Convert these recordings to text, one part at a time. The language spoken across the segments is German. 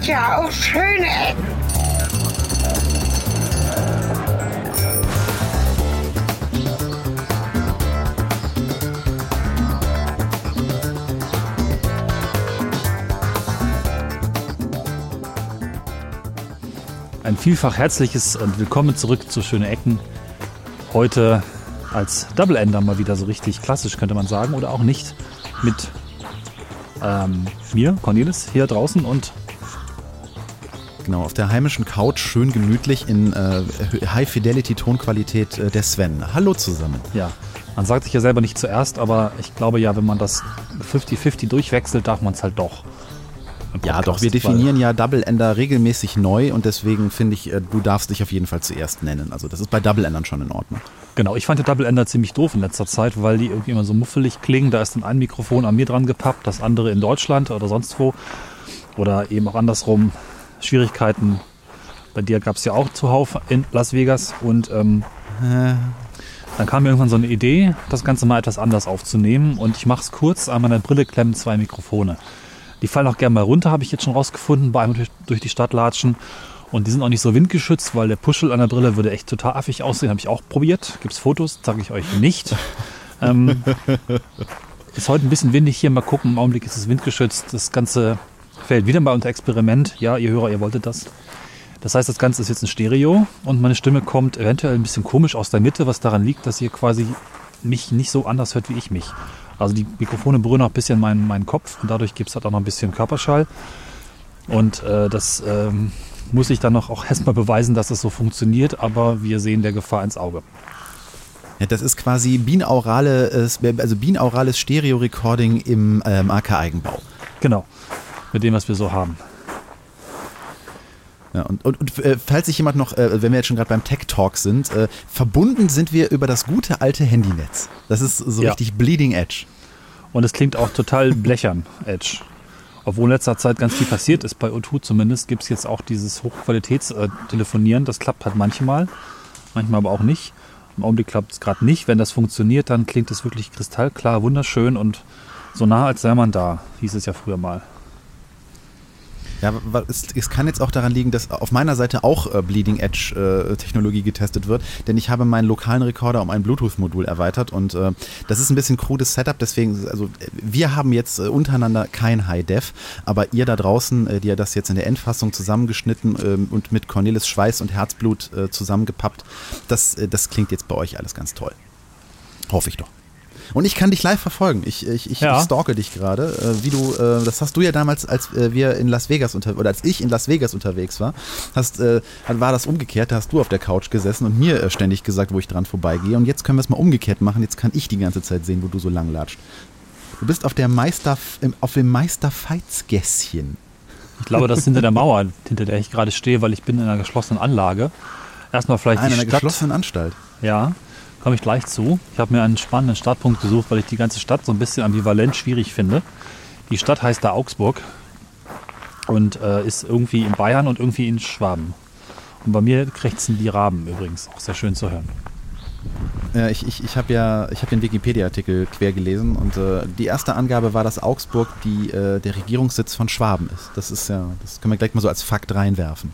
gibt ja auch schöne Ecken. Ein vielfach herzliches und willkommen zurück zu Schöne Ecken. Heute als Double Ender mal wieder so richtig klassisch, könnte man sagen, oder auch nicht. Mit ähm, mir, Cornelis, hier draußen und Genau, auf der heimischen Couch schön gemütlich in äh, High-Fidelity-Tonqualität äh, der Sven. Hallo zusammen. ja, man sagt sich ja selber nicht zuerst, aber ich glaube ja, wenn man das 50-50 durchwechselt, darf man es halt doch. im Ja, Podcast, doch, wir definieren ja Double Ender regelmäßig neu und deswegen finde ich, äh, du darfst dich auf jeden Fall zuerst nennen. Also das ist bei Double Endern schon in Ordnung. Genau, ich fand die Double Ender ziemlich doof in letzter Zeit, weil die irgendwie immer so muffelig klingen. Da ist dann ein Mikrofon an mir dran gepappt, das andere in Deutschland oder sonst wo. Oder eben auch andersrum. Schwierigkeiten. Bei dir gab es ja auch zuhauf in Las Vegas. Und ähm, dann kam mir irgendwann so eine Idee, das Ganze mal etwas anders aufzunehmen. Und ich mache es kurz. An meiner Brille klemmen zwei Mikrofone. Die fallen auch gerne mal runter, habe ich jetzt schon rausgefunden, bei einem durch, durch die Stadt latschen. Und die sind auch nicht so windgeschützt, weil der Puschel an der Brille würde echt total affig aussehen. Habe ich auch probiert. Gibt es Fotos, zeige ich euch nicht. ähm, ist heute ein bisschen windig hier. Mal gucken, im Augenblick ist es windgeschützt. Das Ganze fällt wieder mal unter Experiment. Ja, ihr Hörer, ihr wolltet das. Das heißt, das Ganze ist jetzt ein Stereo und meine Stimme kommt eventuell ein bisschen komisch aus der Mitte, was daran liegt, dass ihr quasi mich nicht so anders hört wie ich mich. Also die Mikrofone berühren auch ein bisschen meinen, meinen Kopf und dadurch gibt es halt auch noch ein bisschen Körperschall. Und äh, das ähm, muss ich dann noch auch erstmal beweisen, dass es so funktioniert, aber wir sehen der Gefahr ins Auge. Ja, das ist quasi binaurales, also binaurales Stereo-Recording im ähm, AK-Eigenbau. Genau, mit dem, was wir so haben. Ja, und und, und äh, falls sich jemand noch, äh, wenn wir jetzt schon gerade beim Tech Talk sind, äh, verbunden sind wir über das gute alte Handynetz. Das ist so Ja. richtig Bleeding Edge. Und es klingt auch total blechern, Edge. Obwohl in letzter Zeit ganz viel passiert ist, bei O2 zumindest, gibt es jetzt auch dieses Hochqualitätstelefonieren. Das klappt halt manchmal, manchmal aber auch nicht. Im Augenblick klappt es gerade nicht. Wenn das funktioniert, dann klingt es wirklich kristallklar, wunderschön und so nah, als sei man da, hieß es ja früher mal. Ja, wa- es, es kann jetzt auch daran liegen, dass auf meiner Seite auch äh, Bleeding Edge äh, Technologie getestet wird, denn ich habe meinen lokalen Rekorder um ein Bluetooth-Modul erweitert und äh, das ist ein bisschen krudes Setup, deswegen, also wir haben jetzt äh, untereinander kein High-Def, aber ihr da draußen, äh, die ja das jetzt in der Endfassung zusammengeschnitten ähm, und mit Cornelis Schweiß und Herzblut äh, zusammengepappt, das, das klingt jetzt bei euch alles ganz toll. Hoffe ich doch. Und ich kann dich live verfolgen. Ich, ich, ich, Ja. ich stalke dich gerade. Äh, wie du, äh, das hast du ja damals, als äh, wir in Las Vegas unter oder als ich in Las Vegas unterwegs war, hast, äh, war das umgekehrt. Da hast du auf der Couch gesessen und mir äh, ständig gesagt, wo ich dran vorbeigehe. Und jetzt können wir es mal umgekehrt machen. Jetzt kann ich die ganze Zeit sehen, wo du so lang latscht. Du bist auf der Meister, im, auf dem Meisterfeitsgässchen. Ich glaube, das ist hinter der Mauer, hinter der ich gerade stehe, weil ich bin in einer geschlossenen Anlage. Erstmal vielleicht Ah, in einer Stadt. geschlossenen Anstalt. Ja, komme ich gleich zu. Ich habe mir einen spannenden Startpunkt gesucht, weil ich die ganze Stadt so ein bisschen ambivalent schwierig finde. Die Stadt heißt da Augsburg und äh, ist irgendwie in Bayern und irgendwie in Schwaben. Und bei mir krächzen die Raben übrigens, auch sehr schön zu hören. Ja, ich ich, ich habe ja ich hab den Wikipedia-Artikel quer gelesen und äh, die erste Angabe war, dass Augsburg die, äh, der Regierungssitz von Schwaben ist. Das ist ja, das können wir gleich mal so als Fakt reinwerfen.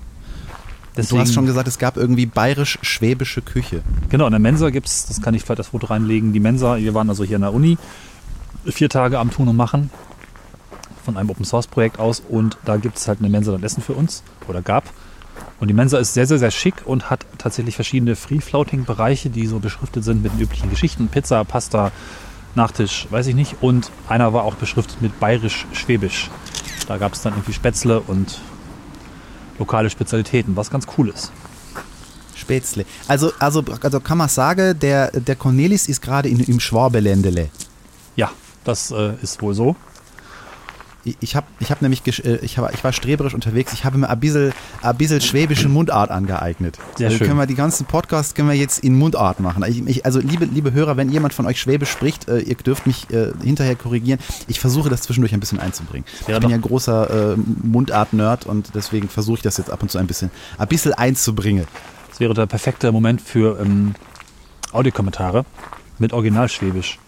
Deswegen, du hast schon gesagt, es gab irgendwie bayerisch-schwäbische Küche. Genau, in der Mensa gibt es, das kann ich vielleicht das Foto reinlegen, die Mensa, wir waren also hier in der Uni, vier Tage am Tun und Machen von einem Open Source Projekt aus und da gibt es halt eine Mensa und Essen für uns oder gab. Und die Mensa ist sehr, sehr, sehr schick und hat tatsächlich verschiedene Free-Floating-Bereiche, die so beschriftet sind mit den üblichen Geschichten. Pizza, Pasta, Nachtisch, weiß ich nicht. Und einer war auch beschriftet mit bayerisch-schwäbisch. Da gab es dann irgendwie Spätzle und lokale Spezialitäten, was ganz cool ist. Spätzle. Also, also, also kann man sagen, der, der Cornelis ist gerade in, im Schwabeländele. Ja, das äh, ist wohl so. Ich, habe ich hab nämlich, äh, ich, hab, ich war streberisch unterwegs, ich habe mir ein bisschen, ein bisschen schwäbische Mundart angeeignet. Sehr also schön. können wir die ganzen Podcasts können wir jetzt in Mundart machen. Ich, ich, also liebe, liebe Hörer, wenn jemand von euch Schwäbisch spricht, äh, ihr dürft mich äh, hinterher korrigieren. Ich versuche das zwischendurch ein bisschen einzubringen. Ja, ich bin ja großer äh, Mundart-Nerd und deswegen versuche ich das jetzt ab und zu ein bisschen, ein bisschen einzubringen. Das wäre der perfekte Moment für ähm, Audiokommentare mit Originalschwäbisch.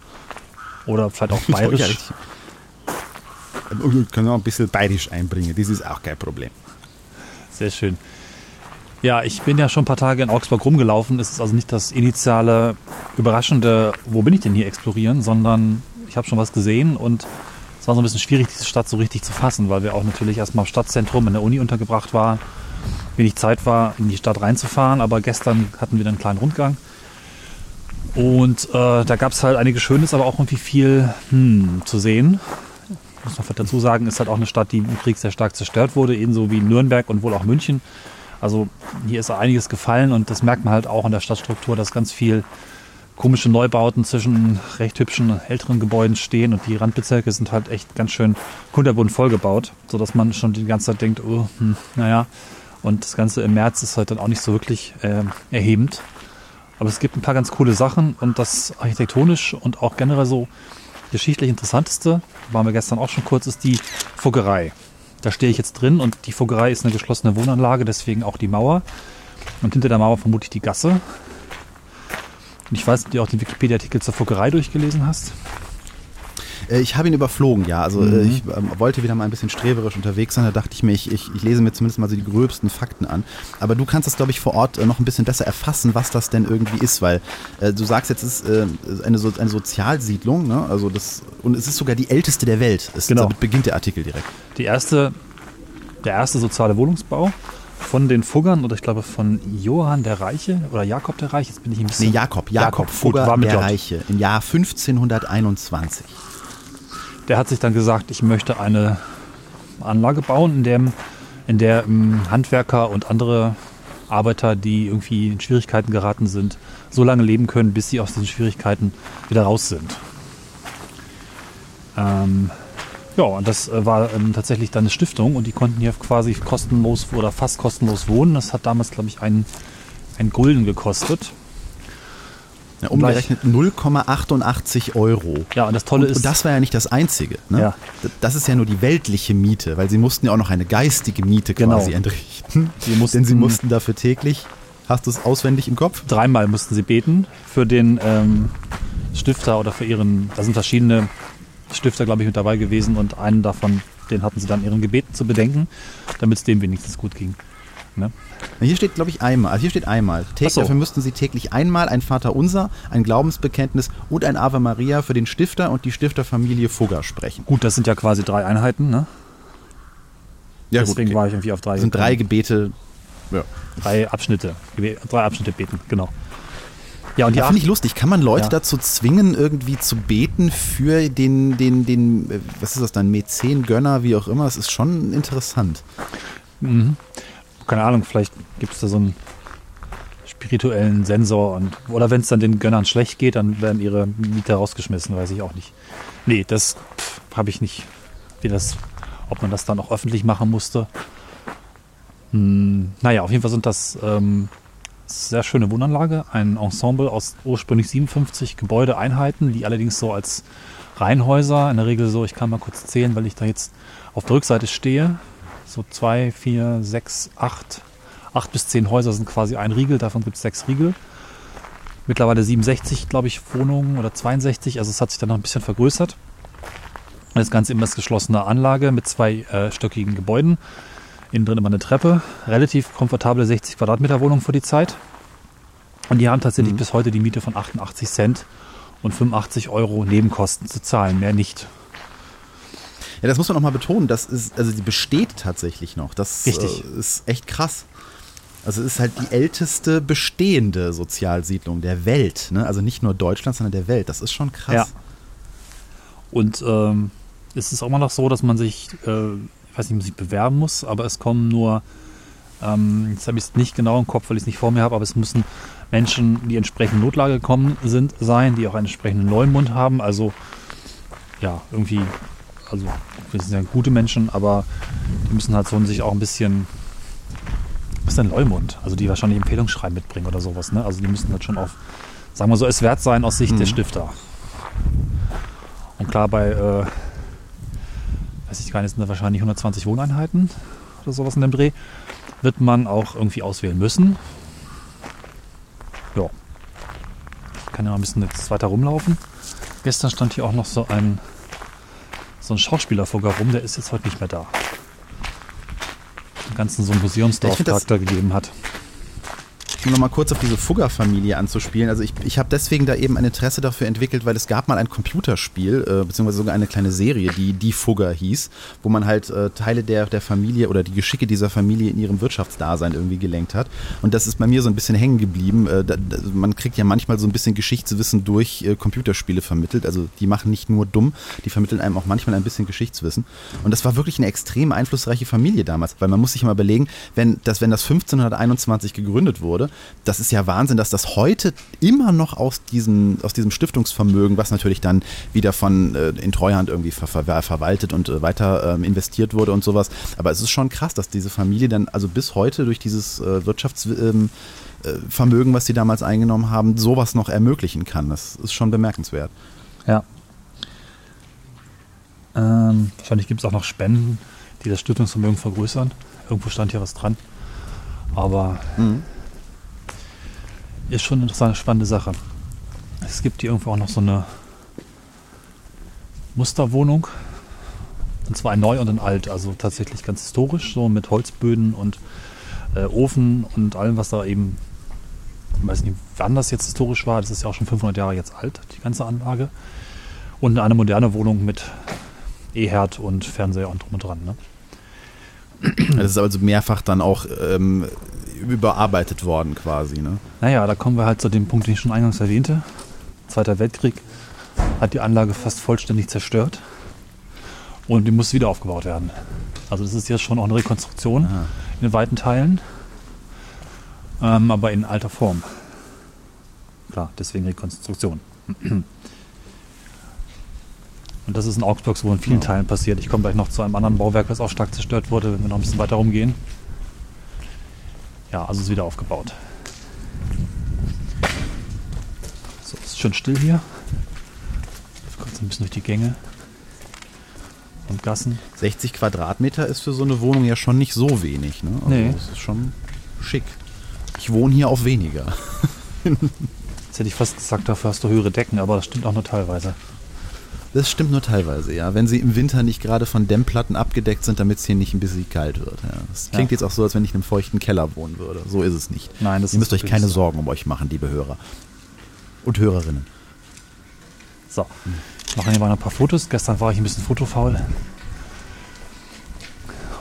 Oder vielleicht auch bayerisch. Kann auch ein bisschen bayerisch einbringen, das ist auch kein Problem. Sehr schön. Ja, ich bin ja schon ein paar Tage in Augsburg rumgelaufen. Es ist also nicht das initiale, überraschende, wo bin ich denn hier explorieren, sondern ich habe schon was gesehen und es war so ein bisschen schwierig, diese Stadt so richtig zu fassen, weil wir auch natürlich erstmal im Stadtzentrum in der Uni untergebracht waren. Wenig Zeit war, in die Stadt reinzufahren, aber gestern hatten wir dann einen kleinen Rundgang. Und äh, da gab es halt einiges Schönes, aber auch irgendwie viel hm, zu sehen. Muss man dazu sagen, ist halt auch eine Stadt, die im Krieg sehr stark zerstört wurde, ebenso wie Nürnberg und wohl auch München. Also hier ist einiges gefallen und das merkt man halt auch in der Stadtstruktur, dass ganz viel komische Neubauten zwischen recht hübschen älteren Gebäuden stehen und die Randbezirke sind halt echt ganz schön kunterbunt vollgebaut, sodass man schon die ganze Zeit denkt, oh, hm, naja. Und das Ganze im März ist halt dann auch nicht so wirklich äh, erhebend. Aber es gibt ein paar ganz coole Sachen und das architektonisch und auch generell so geschichtlich interessanteste, waren wir gestern auch schon kurz, ist die Fuggerei. Da stehe ich jetzt drin und die Fuggerei ist eine geschlossene Wohnanlage, deswegen auch die Mauer. Und hinter der Mauer vermutlich die Gasse. Und ich weiß, ob du auch den Wikipedia-Artikel zur Fuggerei durchgelesen hast. Äh, ich habe ihn überflogen, ja. Also mhm. ich ähm, wollte wieder mal ein bisschen streberisch unterwegs sein. Da dachte ich mir, ich, ich, ich, lese mir zumindest mal so die gröbsten Fakten an. Aber du kannst das, glaube ich, vor Ort äh, noch ein bisschen besser erfassen, was das denn irgendwie ist, weil äh, du sagst jetzt, es ist äh, eine, so eine Sozialsiedlung, ne? Also das, und es ist sogar die älteste der Welt. Es, genau. Damit beginnt der Artikel direkt. Die erste, der erste soziale Wohnungsbau von den Fuggern oder ich glaube von Johann der Reiche oder Jakob der Reiche. Jetzt bin ich ein bisschen. Nee, Jakob, Jakob, Jakob Fugger war mit der Reiche im Jahr 1521 der hat sich dann gesagt, ich möchte eine Anlage bauen, in, dem, in der ähm, Handwerker und andere Arbeiter, die irgendwie in Schwierigkeiten geraten sind, so lange leben können, bis sie aus diesen Schwierigkeiten wieder raus sind. Ähm, ja, und das äh, war ähm, tatsächlich dann eine Stiftung und die konnten hier quasi kostenlos oder fast kostenlos wohnen. Das hat damals, glaube ich, einen, einen Gulden gekostet. Ja, umgerechnet 0,88 Euro. Ja, und das Tolle und, ist. Und das war ja nicht das Einzige. Ne? Ja. Das ist ja nur die weltliche Miete, weil sie mussten ja auch noch eine geistige Miete quasi genau. entrichten. Sie mussten, Denn sie mussten dafür täglich, hast du es auswendig im Kopf? Dreimal mussten sie beten für den ähm, Stifter oder für ihren. Da sind verschiedene Stifter, glaube ich, mit dabei gewesen und einen davon, den hatten sie dann ihren Gebeten zu bedenken, damit es dem wenigstens gut ging. Ne? Hier steht, glaube ich, einmal. Also hier steht einmal. Täglich, so. Dafür müssten Sie täglich einmal ein Vater Unser, ein Glaubensbekenntnis und ein Ave Maria für den Stifter und die Stifterfamilie Fugger sprechen. Gut, das sind ja quasi drei Einheiten, ne? Ja, Deswegen gut, war ich irgendwie auf drei. Das sind drei Gebete. Ja. Drei Abschnitte. Drei Abschnitte beten, genau. Ja, und die finde ich lustig. Kann man Leute ja. dazu zwingen, irgendwie zu beten für den, den, den, äh, was ist das dann, Mäzen, Gönner, wie auch immer? Das ist schon interessant. Mhm keine Ahnung, vielleicht gibt es da so einen spirituellen Sensor und oder wenn es dann den Gönnern schlecht geht, dann werden ihre Mieter rausgeschmissen, weiß ich auch nicht. Nee, das habe ich nicht. Wie das, ob man das dann auch öffentlich machen musste. Hm, naja, auf jeden Fall sind das ähm, sehr schöne Wohnanlage, ein Ensemble aus ursprünglich 57 Gebäudeeinheiten, die allerdings so als Reihenhäuser, in der Regel so, ich kann mal kurz zählen, weil ich da jetzt auf der Rückseite stehe, so zwei, vier, sechs, acht, acht bis zehn Häuser sind quasi ein Riegel, davon gibt es sechs Riegel. Mittlerweile 67, glaube ich, Wohnungen oder 62, also es hat sich dann noch ein bisschen vergrößert. Das Ganze immer als geschlossene Anlage mit zwei äh, stöckigen Gebäuden. Innen drin immer eine Treppe. Relativ komfortable 60 Quadratmeter Wohnung für die Zeit. Und die haben tatsächlich mhm. bis heute die Miete von 88 Cent und 85 Euro Nebenkosten zu zahlen, mehr nicht. Ja, das muss man nochmal betonen. Das ist, also die besteht tatsächlich noch. Das Richtig. Äh, ist echt krass. Also es ist halt die älteste bestehende Sozialsiedlung der Welt. Ne? Also nicht nur Deutschlands, sondern der Welt. Das ist schon krass. Ja. Und ähm, es ist auch immer noch so, dass man sich, äh, ich weiß nicht, man sich bewerben muss, aber es kommen nur, ähm, jetzt habe ich es nicht genau im Kopf, weil ich es nicht vor mir habe, aber es müssen Menschen, die entsprechend Notlage gekommen sind, sein, die auch einen entsprechenden Leumund haben. Also ja, irgendwie also wir sind ja gute Menschen, aber die müssen halt so sich auch ein bisschen, was ist denn Leumund? Also die wahrscheinlich Empfehlungsschreiben mitbringen oder sowas, ne? Also die müssen halt schon auf, sagen wir so, es wert sein aus Sicht mhm. der Stifter. Und klar, bei, äh, weiß ich gar nicht, sind da wahrscheinlich 120 Wohneinheiten oder sowas in dem Dreh, wird man auch irgendwie auswählen müssen. Ja. Ich kann ja mal ein bisschen jetzt weiter rumlaufen. Gestern stand hier auch noch so ein so ein Schauspielerfugger rum, der ist jetzt heute nicht mehr da. Den ganzen so einen Museumsdorf-Charakter gegeben hat um nochmal kurz auf diese Fugger-Familie anzuspielen. Also ich, ich habe deswegen da eben ein Interesse dafür entwickelt, weil es gab mal ein Computerspiel, äh, beziehungsweise sogar eine kleine Serie, die Die Fugger hieß, wo man halt äh, Teile der, der Familie oder die Geschicke dieser Familie in ihrem Wirtschaftsdasein irgendwie gelenkt hat. Und das ist bei mir so ein bisschen hängen geblieben. Äh, da, da, man kriegt ja manchmal so ein bisschen Geschichtswissen durch äh, Computerspiele vermittelt. Also die machen nicht nur dumm, die vermitteln einem auch manchmal ein bisschen Geschichtswissen. Und das war wirklich eine extrem einflussreiche Familie damals, weil man muss sich mal überlegen, wenn das, wenn das 1521 gegründet wurde, das ist ja Wahnsinn, dass das heute immer noch aus diesem, aus diesem Stiftungsvermögen, was natürlich dann wieder von äh, in Treuhand irgendwie ver ver verwaltet und äh, weiter ähm, investiert wurde und sowas. Aber es ist schon krass, dass diese Familie dann also bis heute durch dieses äh, Wirtschaftsvermögen, ähm, äh, was sie damals eingenommen haben, sowas noch ermöglichen kann. Das ist schon bemerkenswert. Ja. Ähm, wahrscheinlich gibt es auch noch Spenden, die das Stiftungsvermögen vergrößern. Irgendwo stand hier was dran. Aber mhm ist schon eine interessante, spannende Sache. Es gibt hier irgendwo auch noch so eine Musterwohnung. Und zwar ein neu und ein alt, also tatsächlich ganz historisch, so mit Holzböden und äh, Ofen und allem, was da eben, ich weiß nicht, wann das jetzt historisch war, das ist ja auch schon 500 Jahre jetzt alt, die ganze Anlage. Und eine moderne Wohnung mit E-Herd und Fernseher und drum und dran. Ne? Das ist also mehrfach dann auch ähm, überarbeitet worden quasi. Ne? Naja, da kommen wir halt zu dem Punkt, den ich schon eingangs erwähnte. Zweiter Weltkrieg hat die Anlage fast vollständig zerstört und die muss wieder aufgebaut werden. Also das ist jetzt schon auch eine Rekonstruktion Aha. in weiten Teilen, ähm, aber in alter Form. Klar, deswegen Rekonstruktion. Und das ist in Augsburg so in vielen ja. Teilen passiert. Ich komme gleich noch zu einem anderen Bauwerk, das auch stark zerstört wurde, wenn wir noch ein bisschen weiter rumgehen. Ja, also ist wieder aufgebaut. So, es ist schön still hier. Kurz ein bisschen durch die Gänge und Gassen. 60 Quadratmeter ist für so eine Wohnung ja schon nicht so wenig. Ne? Also nee. Das ist schon schick. Ich wohne hier auf weniger. Jetzt hätte ich fast gesagt, dafür hast du höhere Decken, aber das stimmt auch nur teilweise. Das stimmt nur teilweise, ja. Wenn sie im Winter nicht gerade von Dämmplatten abgedeckt sind, damit es hier nicht ein bisschen kalt wird. Ja. Das klingt ja. jetzt auch so, als wenn ich in einem feuchten Keller wohnen würde. So ist es nicht. Nein, das Ihr müsst euch keine so. Sorgen um euch machen, liebe Hörer. Und Hörerinnen. So, ich mache hier mal ein paar Fotos. Gestern war ich ein bisschen fotofaul.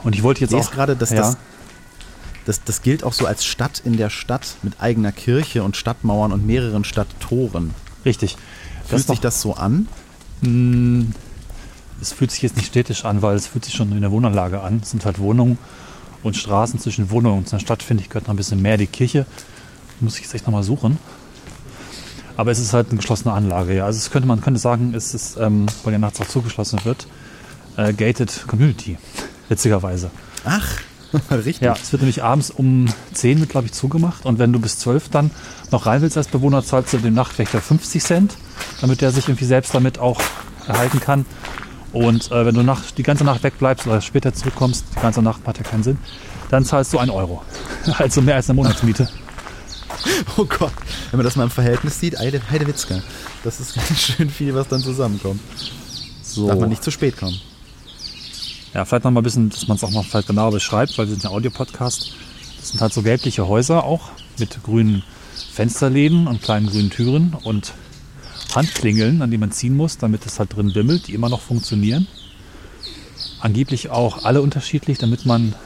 Und ich wollte jetzt auch... gerade, dass ja. das, das, das gilt auch so als Stadt in der Stadt mit eigener Kirche und Stadtmauern und mehreren Stadttoren. Richtig. Fühlt sich das so an? Hm, es fühlt sich jetzt nicht städtisch an, weil es fühlt sich schon in der Wohnanlage an. Es sind halt Wohnungen und Straßen zwischen Wohnungen. Und in der Stadt, finde ich, gehört noch ein bisschen mehr die Kirche. Muss ich jetzt echt nochmal suchen. Aber es ist halt eine geschlossene Anlage, ja. Also es könnte, man könnte sagen, es ist, ähm, weil ja nachts auch zugeschlossen wird, äh, gated Community, witzigerweise. Ach, richtig. Ja, es wird nämlich abends um 10 wird, glaube ich, zugemacht. Und wenn du bis 12 dann noch rein willst als Bewohner, zahlst du dem Nachtwächter 50 Cent damit er sich irgendwie selbst damit auch erhalten kann. Und äh, wenn du nach, die ganze Nacht wegbleibst oder später zurückkommst, die ganze Nacht hat ja keinen Sinn, dann zahlst du einen Euro. also mehr als eine Monatsmiete. Oh Gott, wenn man das mal im Verhältnis sieht, Heide, Heidewitzka. Das ist ganz schön viel, was dann zusammenkommt. So. Darf man nicht zu spät kommen. Ja, vielleicht noch mal ein bisschen, dass man es auch noch vielleicht genauer beschreibt, weil wir sind ja Audiopodcast. Das sind halt so gelbliche Häuser auch mit grünen Fensterläden und kleinen grünen Türen und Handklingeln, an die man ziehen muss, damit es halt drin bimmelt, die immer noch funktionieren. Angeblich auch alle unterschiedlich, damit man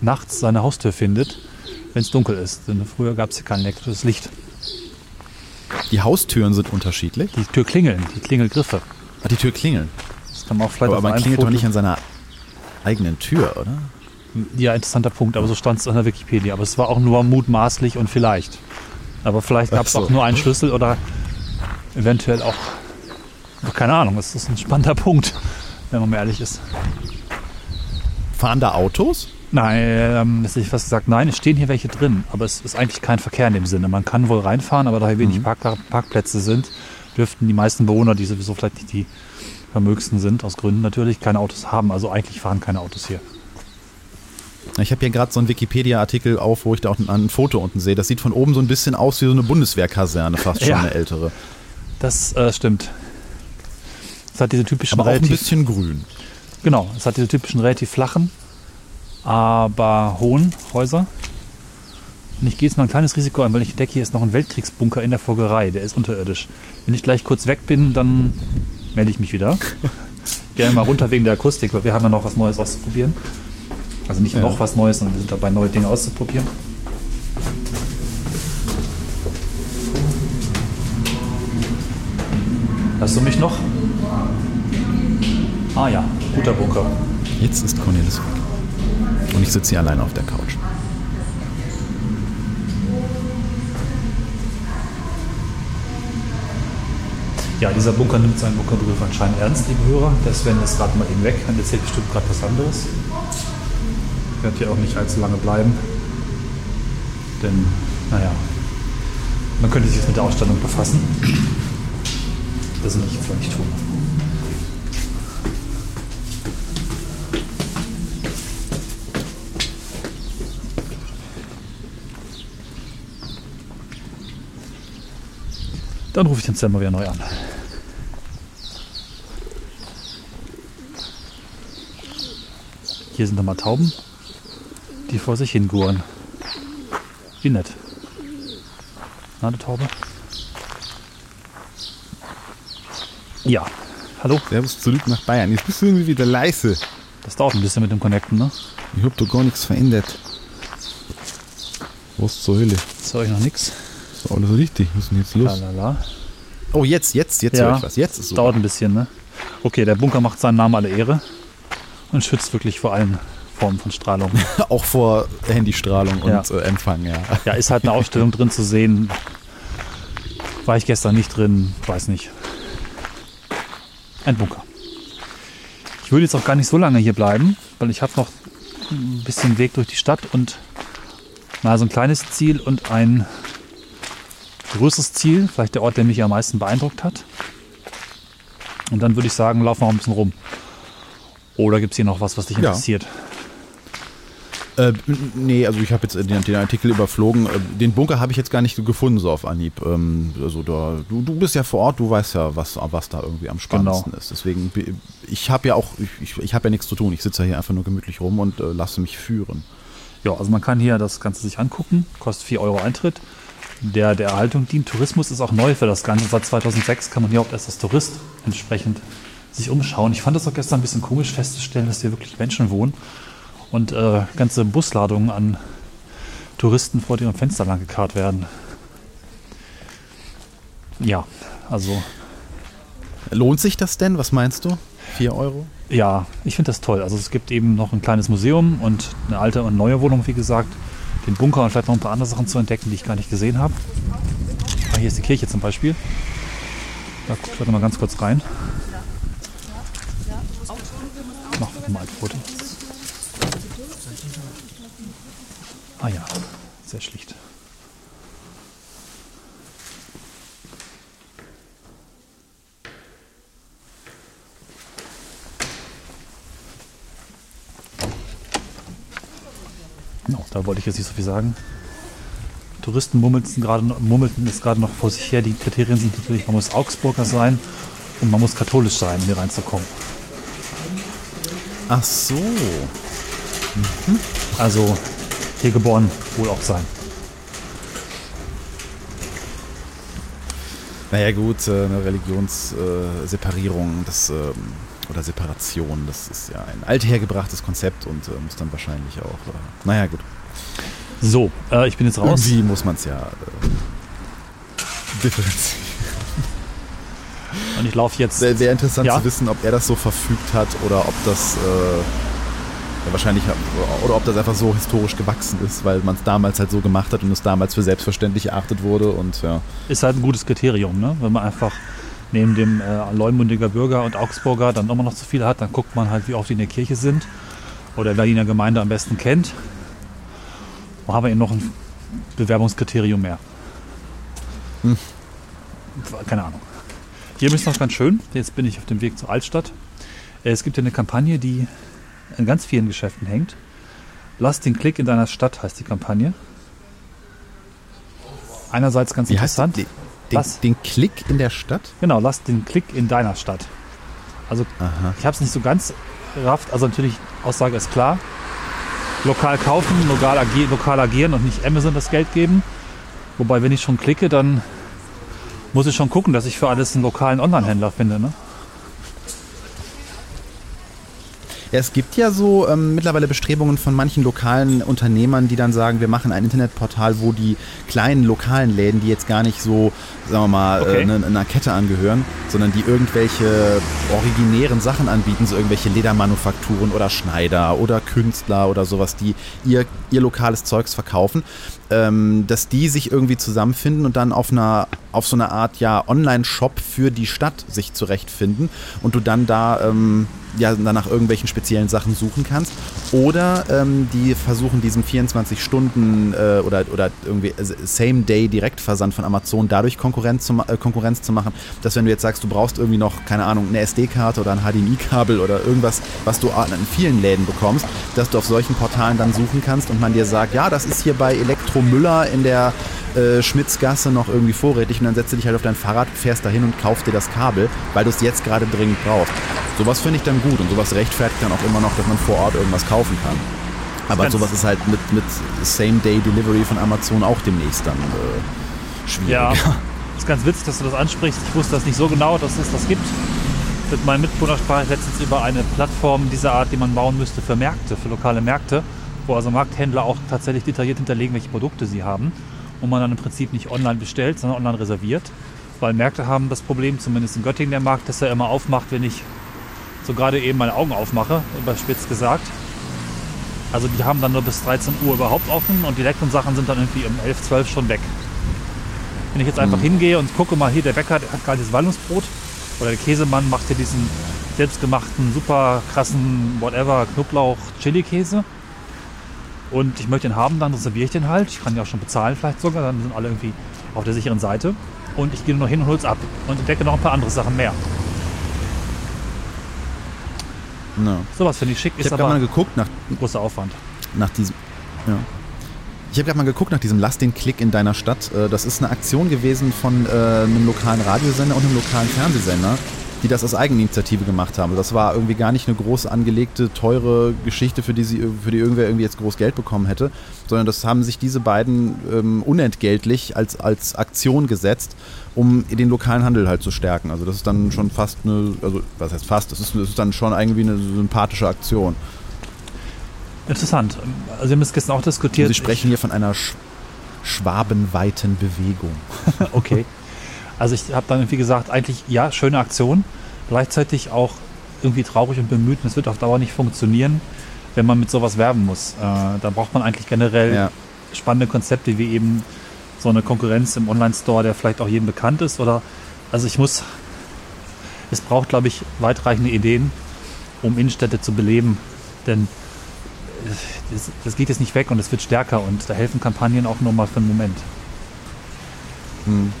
nachts seine Haustür findet, wenn es dunkel ist. Denn früher gab es hier kein elektrisches Licht. Die Haustüren sind unterschiedlich? Die Türklingeln, die Klingelgriffe. Ah, die Türklingeln. Das kann man auch vielleicht aber, aber man klingelt Foto. doch nicht an seiner eigenen Tür, oder? Ja, interessanter Punkt, aber so stand es an der Wikipedia. Aber es war auch nur mutmaßlich und vielleicht. Aber vielleicht gab es so. auch nur einen Schlüssel oder eventuell auch, keine Ahnung, das ist ein spannender Punkt, wenn man mal ehrlich ist. Fahren da Autos? Nein, ähm, hätte ich fast gesagt, nein, es stehen hier welche drin, aber es ist eigentlich kein Verkehr in dem Sinne. Man kann wohl reinfahren, aber da hier wenig mhm. Park Parkplätze sind, dürften die meisten Bewohner, die sowieso vielleicht nicht die vermögsten sind, aus Gründen natürlich, keine Autos haben. Also eigentlich fahren keine Autos hier. Ich habe hier gerade so einen Wikipedia-Artikel auf, wo ich da auch ein, ein, Foto unten sehe. Das sieht von oben so ein bisschen aus wie so eine Bundeswehrkaserne, fast schon ja. eine ältere. Das äh, stimmt. Das hat diese typischen Aber auch ein bisschen grün. Genau, es hat diese typischen relativ flachen, aber hohen Häuser. Und ich gehe jetzt mal ein kleines Risiko ein, weil ich entdecke, hier ist noch ein Weltkriegsbunker in der Folgerei, der ist unterirdisch. Wenn ich gleich kurz weg bin, dann melde ich mich wieder. Gerne mal runter wegen der Akustik, weil wir haben ja noch was Neues auszuprobieren. Also nicht Ja. noch was Neues, sondern wir sind dabei, neue Dinge auszuprobieren. Hörst du mich noch? Ah ja, guter Bunker. Jetzt ist Cornelis weg. Und ich sitze hier alleine auf der Couch. Ja, dieser Bunker nimmt seinen Bunkerbegriff anscheinend ernst, liebe Hörer. Deswegen ist gerade mal eben weg und erzählt bestimmt gerade was anderes. Ich werde hier auch nicht allzu lange bleiben. Denn, naja, man könnte sich jetzt mit der Ausstellung befassen. Das will ich jetzt nicht tun. Dann rufe ich den mal wieder neu an. Hier sind nochmal Tauben, die vor sich hinguren. Wie nett. Na, eine Taube? Ja. Hallo? Servus zurück nach Bayern. Jetzt bist du irgendwie wieder leise. Das dauert ein bisschen mit dem Connecten, ne? Ich hab da gar nichts verändert. Was zur Hölle? Ist euch noch nichts? Ist alles richtig. Was ist denn jetzt los? Lalala. Oh, jetzt, jetzt, jetzt Ja. höre ich was. Jetzt ist so. Dauert ein bisschen, ne? Okay, der Bunker macht seinen Namen alle Ehre und schützt wirklich vor allen Formen von Strahlung. Auch vor Handystrahlung und Ja. äh, Empfang, ja. Ja, ist halt eine Ausstellung drin zu sehen. War ich gestern nicht drin, weiß nicht. Ein Bunker. Ich würde jetzt auch gar nicht so lange hier bleiben, weil ich habe noch ein bisschen Weg durch die Stadt und mal so ein kleines Ziel und ein größeres Ziel, vielleicht der Ort, der mich am meisten beeindruckt hat. Und dann würde ich sagen, laufen wir noch ein bisschen rum. Oder gibt es hier noch was, was dich Ja. interessiert? Äh, nee, also ich habe jetzt den, den Artikel überflogen. Äh, Den Bunker habe ich jetzt gar nicht gefunden, so auf Anhieb. Ähm, also da, du, du bist ja vor Ort, du weißt ja, was, was da irgendwie am spannendsten ist. Deswegen, ich habe ja auch, ich, ich habe ja nichts zu tun. Ich sitze ja hier einfach nur gemütlich rum und äh, lasse mich führen. Ja, also man kann hier das Ganze sich angucken, kostet 4 Euro Eintritt. Der der Erhaltung dient. Tourismus ist auch neu für das Ganze. Seit 2006 kann man hier auch erst als Tourist entsprechend sich umschauen. Ich fand das auch gestern ein bisschen komisch festzustellen, dass hier wirklich Menschen wohnen und äh, ganze Busladungen an Touristen vor ihrem Fenster lang gekarrt werden. Ja, also Lohnt sich das denn? Was meinst du? 4 Euro? Ja, ich finde das toll. Also es gibt eben noch ein kleines Museum und eine alte und neue Wohnung, wie gesagt. Den Bunker und vielleicht noch ein paar andere Sachen zu entdecken, die ich gar nicht gesehen habe. Ah, hier ist die Kirche zum Beispiel. Da gucke ich mal ganz kurz rein. Mach mal ein Foto. Ah ja, sehr schlicht. No, da wollte ich jetzt nicht so viel sagen. Touristen mummelten, gerade, mummelten es gerade noch vor sich her. Die Kriterien sind natürlich, man muss Augsburger sein und man muss katholisch sein, um hier reinzukommen. Ach so. Also hier geboren wohl auch sein. Naja gut, äh, eine Religionsseparierung äh, das, ähm, oder Separation, das ist ja ein althergebrachtes Konzept und äh, muss dann wahrscheinlich auch, naja gut, So, ich bin jetzt raus. irgendwie muss man es ja differenzieren. Und ich laufe jetzt. Sehr, sehr interessant Ja. zu wissen, ob er das so verfügt hat oder ob das äh, ja, wahrscheinlich oder ob das einfach so historisch gewachsen ist, weil man es damals halt so gemacht hat und es damals für selbstverständlich erachtet wurde und ja. Ist halt ein gutes Kriterium, ne? Wenn man einfach neben dem äh, Leumundiger Bürger und Augsburger dann immer noch zu viele hat, dann guckt man halt, wie oft die in der Kirche sind oder wer die in der Gemeinde am besten kennt. Dann haben wir eben noch ein Bewerbungskriterium mehr. Hm. Keine Ahnung. Hier ist noch ganz schön. Jetzt bin ich auf dem Weg zur Altstadt. Äh, Es gibt ja eine Kampagne, die in ganz vielen Geschäften hängt. Lass den Klick in deiner Stadt heißt die Kampagne. Einerseits ganz Wie heißt interessant. den, den, Was? den Klick in der Stadt? Genau, lass den Klick in deiner Stadt. Also Aha. ich habe es nicht so ganz gerafft. Also natürlich, Aussage ist klar. Lokal kaufen, lokal agieren und nicht Amazon das Geld geben. Wobei, wenn ich schon klicke, dann muss ich schon gucken, dass ich für alles einen lokalen Online-Händler finde. Ne? Ja, es gibt ja so ähm, mittlerweile Bestrebungen von manchen lokalen Unternehmern, die dann sagen, wir machen ein Internetportal, wo die kleinen lokalen Läden, die jetzt gar nicht so, sagen wir mal, Okay. äh, ne- einer Kette angehören, sondern die irgendwelche originären Sachen anbieten, so irgendwelche Ledermanufakturen oder Schneider oder Künstler oder sowas, die ihr, ihr lokales Zeugs verkaufen, ähm, dass die sich irgendwie zusammenfinden und dann auf einer auf so eine Art ja Online-Shop für die Stadt sich zurechtfinden und du dann da ähm, ja dann nach irgendwelchen speziellen Sachen suchen kannst. Oder ähm, die versuchen diesen 24 Stunden äh, oder oder irgendwie Same Day Direktversand von Amazon dadurch Konkurrenz zu, äh, Konkurrenz zu machen, dass wenn du jetzt sagst, du brauchst irgendwie noch keine Ahnung eine SD-Karte oder ein HDMI-Kabel oder irgendwas, was du an vielen Läden bekommst, dass du auf solchen Portalen dann suchen kannst und man dir sagt, ja, das ist hier bei Elektro Müller in der äh, Schmitzgasse noch irgendwie vorrätig und dann setzt du dich halt auf dein Fahrrad, fährst dahin und kaufst dir das Kabel, weil du es jetzt gerade dringend brauchst. Sowas finde ich dann gut und sowas rechtfertigt dann auch immer noch, dass man vor Ort irgendwas kaufen kann. Aber sowas ist halt mit, mit Same-Day-Delivery von Amazon auch demnächst dann äh, schwierig. Ja, ist ganz witzig, dass du das ansprichst. Ich wusste das nicht so genau, dass es das gibt. Mit meinem Mitbewohner sprach ich letztens über eine Plattform dieser Art, die man bauen müsste für Märkte, für lokale Märkte, wo also Markthändler auch tatsächlich detailliert hinterlegen, welche Produkte sie haben und man dann im Prinzip nicht online bestellt, sondern online reserviert. Weil Märkte haben das Problem, zumindest in Göttingen der Markt, dass er immer aufmacht, wenn ich so gerade eben meine Augen aufmache, überspitzt gesagt. Also die haben dann nur bis 13 Uhr überhaupt offen und die leckeren Sachen sind dann irgendwie um 11, 12 schon weg. Wenn ich jetzt einfach hingehe und gucke mal hier, der Bäcker der hat gerade das Wallungsbrot oder der Käsemann macht hier diesen selbstgemachten, super krassen, whatever, Knoblauch, Chili-Käse. Und ich möchte den haben, dann reserviere ich den halt. Ich kann ja auch schon bezahlen vielleicht sogar, dann sind alle irgendwie auf der sicheren Seite. Und ich gehe nur noch hin und hole es ab und entdecke noch ein paar andere Sachen mehr. Ja. Sowas finde ich schick, Ich ist habe gerade mal geguckt nach, großer Aufwand. nach diesem. Ja. Ich habe gerade mal geguckt nach diesem Lass den Klick in deiner Stadt. Äh, Das ist eine Aktion gewesen von äh, einem lokalen Radiosender und einem lokalen Fernsehsender, die das aus Eigeninitiative gemacht haben. Das war irgendwie gar nicht eine groß angelegte, teure Geschichte, für die, sie, für die irgendwer irgendwie jetzt groß Geld bekommen hätte, sondern das haben sich diese beiden ähm, unentgeltlich als, als Aktion gesetzt, um den lokalen Handel halt zu stärken. Also das ist dann schon fast eine, also was heißt fast, das ist, das ist dann schon irgendwie eine sympathische Aktion. Interessant. Also wir haben es gestern auch diskutiert. Sie sprechen hier von einer sch schwabenweiten Bewegung. Okay. Also ich habe dann irgendwie gesagt, eigentlich ja, schöne Aktion. Gleichzeitig auch irgendwie traurig und bemüht. Und es wird auf Dauer nicht funktionieren, wenn man mit sowas werben muss. Äh, da braucht man eigentlich generell Ja. spannende Konzepte wie eben so eine Konkurrenz im Online-Store, der vielleicht auch jedem bekannt ist. Oder also ich muss, es braucht, glaube ich, weitreichende Ideen, um Innenstädte zu beleben. Denn äh, das, das geht jetzt nicht weg und es wird stärker und da helfen Kampagnen auch nur mal für einen Moment. Hm.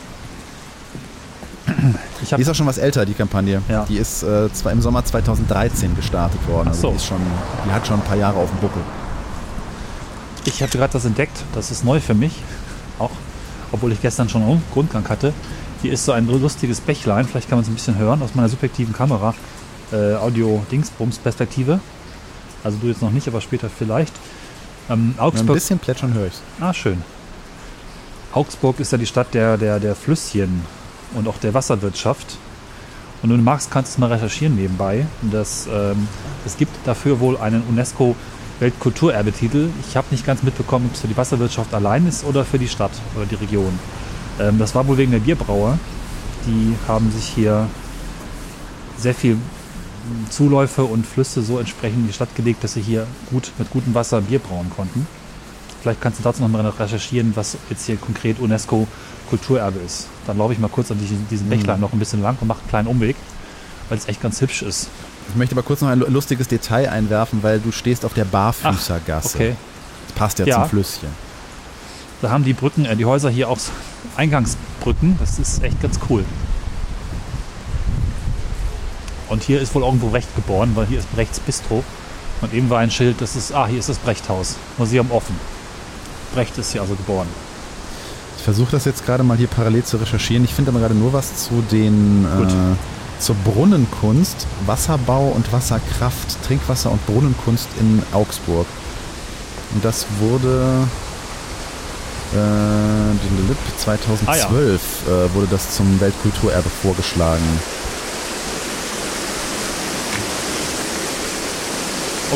Ich Die ist auch schon was älter, die Kampagne. Ja. Die ist äh, zwar im Sommer 2013 gestartet worden. Also so. die, ist schon, die hat schon ein paar Jahre auf dem Buckel. Ich habe gerade das entdeckt, das ist neu für mich, auch, obwohl ich gestern schon einen Grundgang hatte. Hier ist so ein lustiges Bächlein, vielleicht kann man es ein bisschen hören, aus meiner subjektiven Kamera, äh, Audio-Dingsbums-Perspektive. Also du jetzt noch nicht, aber später vielleicht. Ähm, Ein Augsburg, bisschen plätschern höre ich's. ah schön. Augsburg ist ja die Stadt der, der, der Flüsschen und auch der Wasserwirtschaft. Und wenn du magst, kannst du mal recherchieren nebenbei. Das, ähm, es gibt dafür wohl einen UNESCO Weltkulturerbetitel. Ich habe nicht ganz mitbekommen, ob es für die Wasserwirtschaft allein ist oder für die Stadt oder die Region. Ähm, das war wohl wegen der Bierbrauer. Die haben sich hier sehr viel Zuläufe und Flüsse so entsprechend in die Stadt gelegt, dass sie hier gut mit gutem Wasser Bier brauen konnten. Vielleicht kannst du dazu noch mal recherchieren, was jetzt hier konkret UNESCO Kulturerbe ist. Dann laufe ich mal kurz an diesen, diesen Bächlein noch ein bisschen lang und mache einen kleinen Umweg, weil es echt ganz hübsch ist. Ich möchte aber kurz noch ein lu- lustiges Detail einwerfen, weil du stehst auf der Barfüßergasse. Okay. Das passt ja, Ja. zum Flüsschen. Da haben die Brücken, äh, die Häuser hier auch Eingangsbrücken. Das ist echt ganz cool. Und hier ist wohl irgendwo Brecht geboren, weil hier ist Brechts Bistro. Und eben war ein Schild, das ist, ah, hier ist das Brechthaus. Museum offen. Brecht ist hier also geboren. Ich versuche das jetzt gerade mal hier parallel zu recherchieren. Ich finde aber gerade nur was zu den Gut. äh, zur Brunnenkunst, Wasserbau und Wasserkraft, Trinkwasser- und Brunnenkunst in Augsburg. Und das wurde äh, 2012 Ah, ja. äh, wurde das zum Weltkulturerbe vorgeschlagen.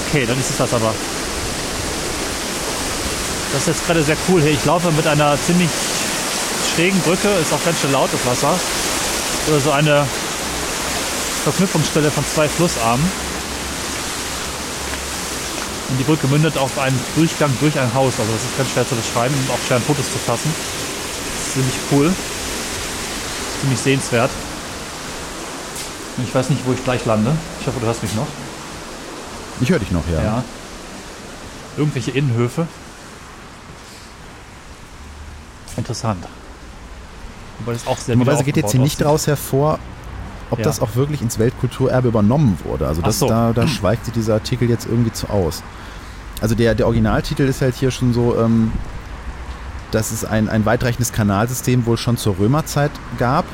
Okay, dann ist es das aber. Das ist jetzt gerade sehr cool hier. Ich laufe mit einer ziemlich schrägen Brücke, ist auch ganz schön laut das Wasser. Oder so eine Verknüpfungsstelle von zwei Flussarmen. Und die Brücke mündet auf einen Durchgang durch ein Haus. Also das ist ganz schwer zu beschreiben und auch schwer in Fotos zu fassen. Das ist ziemlich cool. Ziemlich sehenswert. Und ich weiß nicht, wo ich gleich lande. Ich hoffe, du hörst mich noch. Ich höre dich noch, ja. Ja. Irgendwelche Innenhöfe. Interessant. Wobei das auch sehr Dummerweise geht jetzt hier nicht aussieht. raus hervor, ob Ja. das auch wirklich ins Weltkulturerbe übernommen wurde. Also das, so. da, da schweigt sich dieser Artikel jetzt irgendwie zu aus. Also der, der Originaltitel ist halt hier schon so, ähm, dass es ein, ein weitreichendes Kanalsystem wohl schon zur Römerzeit gab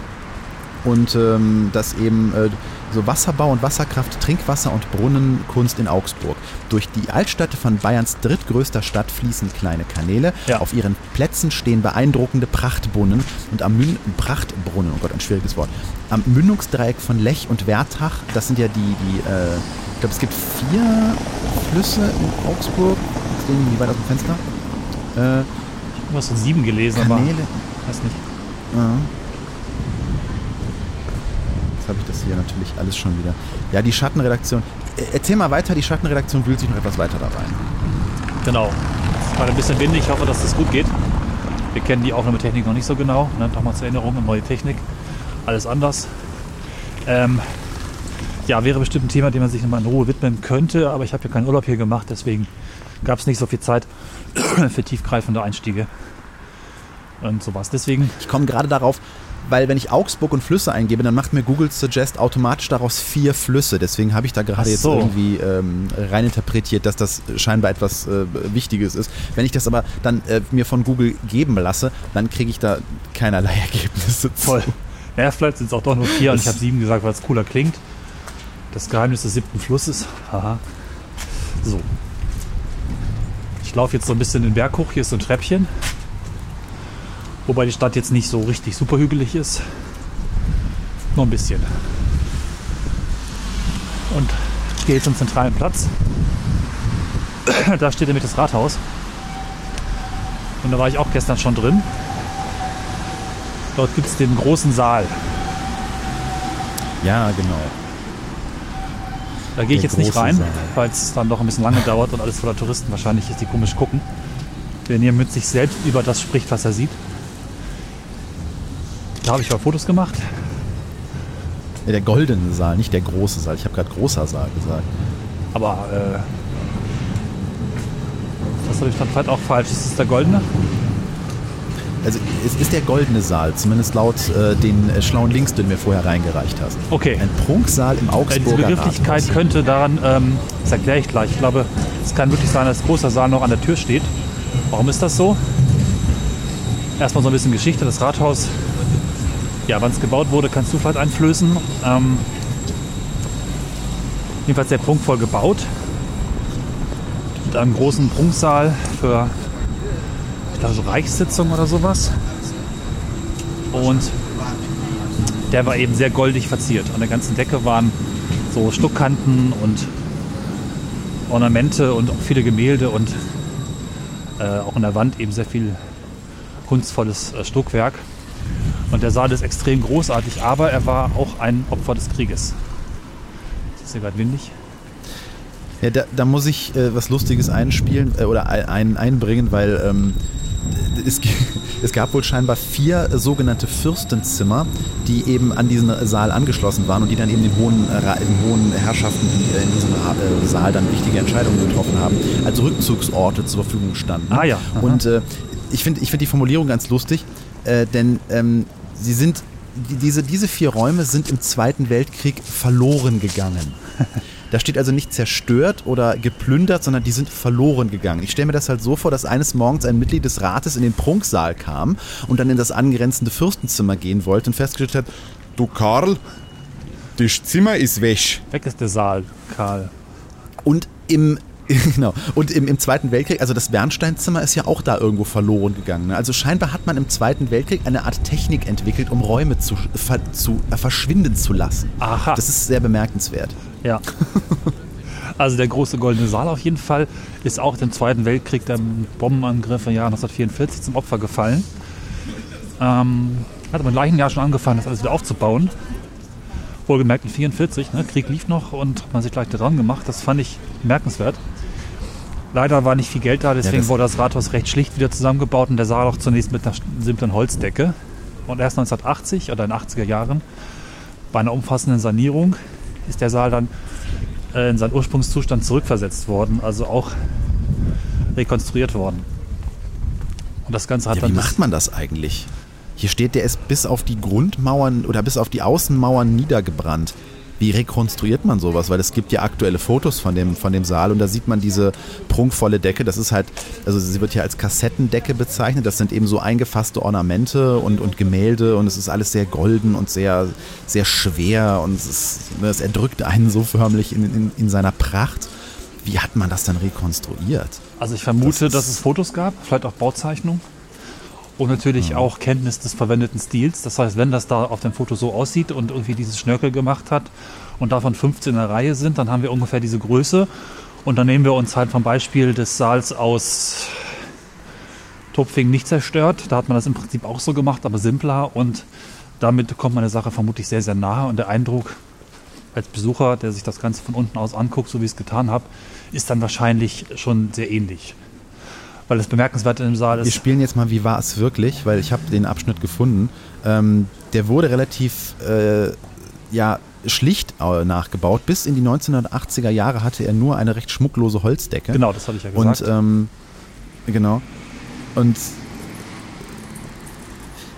und ähm, dass eben äh, so Wasserbau und Wasserkraft, Trinkwasser und Brunnenkunst in Augsburg. Durch die Altstadt von Bayerns drittgrößter Stadt fließen kleine Kanäle. Ja. Auf ihren Plätzen stehen beeindruckende Prachtbrunnen und am Mün Prachtbrunnen, oh Gott, ein schwieriges Wort. Am Mündungsdreieck von Lech und Wertach, das sind ja die, die äh, ich glaube, es gibt vier Flüsse in Augsburg. Jetzt lehne ich mich weit aus dem Fenster. Äh, Irgendwas von sieben gelesen, aber Kanäle. weiß nicht. Ja. Jetzt habe ich das hier natürlich alles schon wieder. Ja, die Schattenredaktion. Äh, Erzähl mal weiter, die Schattenredaktion wühlt sich noch etwas weiter da rein. Genau. Es gerade ein bisschen windig. Ich hoffe, dass das gut geht. Wir kennen die Aufnahmetechnik noch nicht so genau. Ne? Nochmal zur Erinnerung, neue Technik. Alles anders. Ähm, ja, wäre bestimmt ein Thema, dem man sich nochmal in Ruhe widmen könnte. Aber ich habe ja keinen Urlaub hier gemacht. Deswegen gab es nicht so viel Zeit für tiefgreifende Einstiege. Und sowas. Deswegen, Ich komme gerade darauf, weil wenn ich Augsburg und Flüsse eingebe, dann macht mir Google Suggest automatisch daraus vier Flüsse. Deswegen habe ich da gerade Ach jetzt so. irgendwie ähm, reininterpretiert, dass das scheinbar etwas äh, Wichtiges ist. Wenn ich das aber dann äh, mir von Google geben lasse, dann kriege ich da keinerlei Ergebnisse zu. voll. Naja, vielleicht sind es auch doch nur vier und ich habe sieben gesagt, weil es cooler klingt. Das Geheimnis des siebten Flusses. Haha. So. Ich laufe jetzt so ein bisschen den Berg hoch. Hier ist so ein Treppchen. Wobei die Stadt jetzt nicht so richtig super hügelig ist. Nur ein bisschen. Und ich gehe jetzt zum zentralen Platz. Da steht nämlich das Rathaus. Und da war ich auch gestern schon drin. Dort gibt es den großen Saal. Ja, genau. Da gehe ich jetzt nicht rein, weil es dann doch ein bisschen lange dauert und alles voller Touristen wahrscheinlich ist, die komisch gucken. Wenn ihr mit sich selbst über das spricht, was er sieht. Da habe ich mal Fotos gemacht. Ja, der goldene Saal, nicht der große Saal. Ich habe gerade großer Saal gesagt. Aber äh, das habe ich dann vielleicht auch falsch. Ist es der goldene? Also es ist der goldene Saal, zumindest laut äh, den äh, schlauen Links, den du mir vorher reingereicht hast. Okay. Ein Prunksaal im Äh, Augsburger diese Begrifflichkeit Rathaus. könnte daran, ähm, das erkläre ich gleich. Ich glaube, es kann wirklich sein, dass großer Saal noch an der Tür steht. Warum ist das so? Erstmal so ein bisschen Geschichte. Das Rathaus, ja, wann es gebaut wurde, du vielleicht einflößen. Ähm, jedenfalls sehr prunkvoll gebaut. Mit einem großen Prunksaal für, ich glaube, so Reichssitzung oder sowas. Und der war eben sehr goldig verziert. An der ganzen Decke waren so Stuckkanten und Ornamente und auch viele Gemälde und äh, auch an der Wand eben sehr viel kunstvolles äh, Stuckwerk. Und der Saal ist extrem großartig, aber er war auch ein Opfer des Krieges. Ist hier gerade windig? Ja, da, da muss ich äh, was Lustiges einspielen äh, oder ein, ein, einbringen, weil ähm, es, es gab wohl scheinbar vier äh, sogenannte Fürstenzimmer, die eben an diesen Saal angeschlossen waren und die dann eben den hohen, äh, den hohen Herrschaften, die äh, in diesem äh, Saal dann wichtige Entscheidungen getroffen haben, als Rückzugsorte zur Verfügung standen. Ah ja, aha. Und ich finde ich find die Formulierung ganz lustig, äh, denn ähm, sie sind, die, diese, diese vier Räume sind im Zweiten Weltkrieg verloren gegangen. Da steht also nicht zerstört oder geplündert, sondern die sind verloren gegangen. Ich stelle mir das halt so vor, dass eines Morgens ein Mitglied des Rates in den Prunksaal kam und dann in das angrenzende Fürstenzimmer gehen wollte und festgestellt hat, du Karl, Das Zimmer ist weg. Weg ist der Saal, Karl. Und im Genau. Und im, im Zweiten Weltkrieg, also das Bernsteinzimmer ist ja auch da irgendwo verloren gegangen. ne? Also scheinbar hat man im Zweiten Weltkrieg eine Art Technik entwickelt, um Räume zu, ver, zu äh, verschwinden zu lassen. Aha. Das ist sehr bemerkenswert. Ja. Also der große goldene Saal auf jeden Fall ist auch im Zweiten Weltkrieg der Bombenangriff im Jahr 1944 zum Opfer gefallen. Ähm, hat aber im gleichen Jahr schon angefangen, das alles wieder aufzubauen. Wohlgemerkt in 44, ne? Krieg lief noch und hat man sich gleich dran gemacht. Das fand ich bemerkenswert. Leider war nicht viel Geld da, deswegen das- wurde das Rathaus recht schlicht wieder zusammengebaut und der Saal auch zunächst mit einer simplen Holzdecke. Und erst 1980 oder in den 80er Jahren bei einer umfassenden Sanierung ist der Saal dann äh, in seinen Ursprungszustand zurückversetzt worden, also auch rekonstruiert worden. Und das Ganze hat Ja, wie dann bis- macht man das eigentlich? Hier steht, der ist bis auf die Grundmauern oder bis auf die Außenmauern niedergebrannt. Wie rekonstruiert man sowas? Weil es gibt ja aktuelle Fotos von dem, von dem Saal und da sieht man diese prunkvolle Decke. Das ist halt, also sie wird ja als Kassettendecke bezeichnet. Das sind eben so eingefasste Ornamente und, und Gemälde und es ist alles sehr golden und sehr, sehr schwer und es, ist, ne, es erdrückt einen so förmlich in, in, in seiner Pracht. Wie hat man das dann rekonstruiert? Also ich vermute, Das dass es Fotos gab, vielleicht auch Bauzeichnungen. Und natürlich auch Kenntnis des verwendeten Stils. Das heißt, wenn das da auf dem Foto so aussieht und irgendwie dieses Schnörkel gemacht hat und davon 15 in der Reihe sind, dann haben wir ungefähr diese Größe. Und dann nehmen wir uns halt vom Beispiel des Saals aus Topfing nicht zerstört. Da hat man das im Prinzip auch so gemacht, aber simpler. Und damit kommt man der Sache vermutlich sehr, sehr nahe. Und der Eindruck als Besucher, der sich das Ganze von unten aus anguckt, so wie ich es getan habe, ist dann wahrscheinlich schon sehr ähnlich. Weil das Bemerkenswerte im Saal Wir ist, spielen jetzt mal, wie war es wirklich, weil ich habe den Abschnitt gefunden. Ähm, der wurde relativ äh, ja, schlicht äh, nachgebaut. Bis in die 1980er Jahre hatte er nur eine recht schmucklose Holzdecke. genau, das hatte ich ja Und gesagt. ähm, genau. Und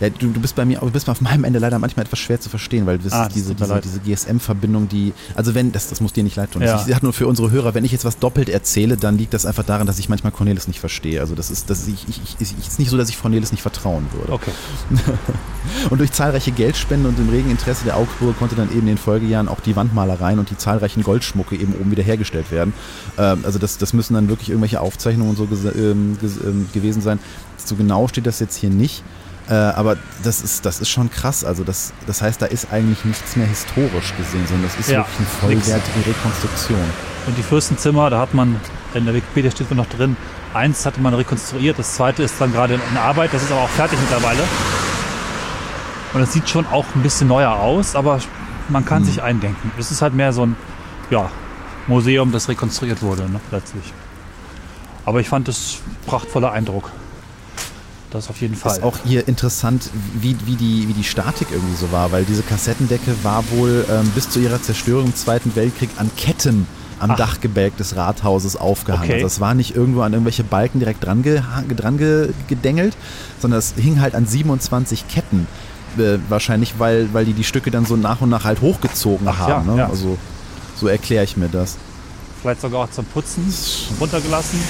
ja, du, du bist bei mir, du bist auf meinem Ende leider manchmal etwas schwer zu verstehen, weil das Ah, ist diese, diese, diese GSM-Verbindung, die, also wenn, das, das muss dir nicht leid tun. Ja. Ich sage nur für unsere Hörer, wenn ich jetzt was doppelt erzähle, dann liegt das einfach daran, dass ich manchmal Cornelis nicht verstehe. Also das ist, das ist, ich, ich, ich, ist nicht so, dass ich Cornelis nicht vertrauen würde. okay. Und durch zahlreiche Geldspenden und dem regen Interesse der Augsburger konnte dann eben in den Folgejahren auch die Wandmalereien und die zahlreichen Goldschmucke eben oben wieder hergestellt werden. Ähm, also das, das müssen dann wirklich irgendwelche Aufzeichnungen und so ähm, ähm, gewesen sein. So genau steht das jetzt hier nicht. Äh, aber das ist, das ist schon krass. Also das, das heißt, da ist eigentlich nichts mehr historisch gesehen, sondern das ist Ja, wirklich eine vollwertige Rekonstruktion. Und die Fürstenzimmer, da hat man, in der Wikipedia steht noch drin, eins hatte man rekonstruiert, das zweite ist dann gerade in Arbeit, das ist aber auch fertig mittlerweile. Und es sieht schon auch ein bisschen neuer aus, aber man kann sich eindenken. Es ist halt mehr so ein ja, Museum, das rekonstruiert wurde, ne, letztlich. Aber ich fand es prachtvoller Eindruck. Das auf jeden Fall. Ist auch hier interessant, wie, wie, die, wie die Statik irgendwie so war, weil diese Kassettendecke war wohl ähm, bis zu ihrer Zerstörung im Zweiten Weltkrieg an Ketten am Ach. Dachgebälk des Rathauses aufgehangen. Okay. Also es war nicht irgendwo an irgendwelche Balken direkt dran, ge dran ge gedengelt, sondern es hing halt an 27 Ketten. Äh, wahrscheinlich, weil, weil die die Stücke dann so nach und nach halt hochgezogen Ach ja, haben. ne? ja. Also so erkläre ich mir das. Vielleicht sogar auch zum Putzen runtergelassen.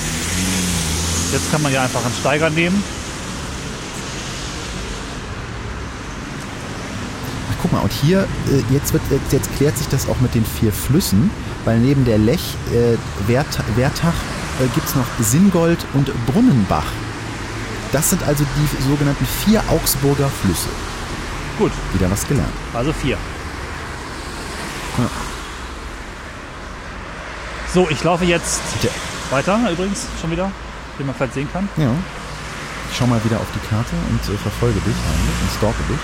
Jetzt kann man ja einfach einen Steiger nehmen. Guck mal, und hier, äh, jetzt, wird, jetzt- jetzt klärt sich das auch mit den vier Flüssen, weil neben der Lech, äh, Wert, Wertach äh, gibt es noch Singold und Brunnenbach. Das sind also die sogenannten vier Augsburger Flüsse. Gut, Wieder was gelernt. also vier. Ja. So, ich laufe jetzt Der- weiter übrigens schon wieder, wie man vielleicht sehen kann. Ja. Ich schau mal wieder auf die Karte und äh, verfolge dich eigentlich und stalke dich.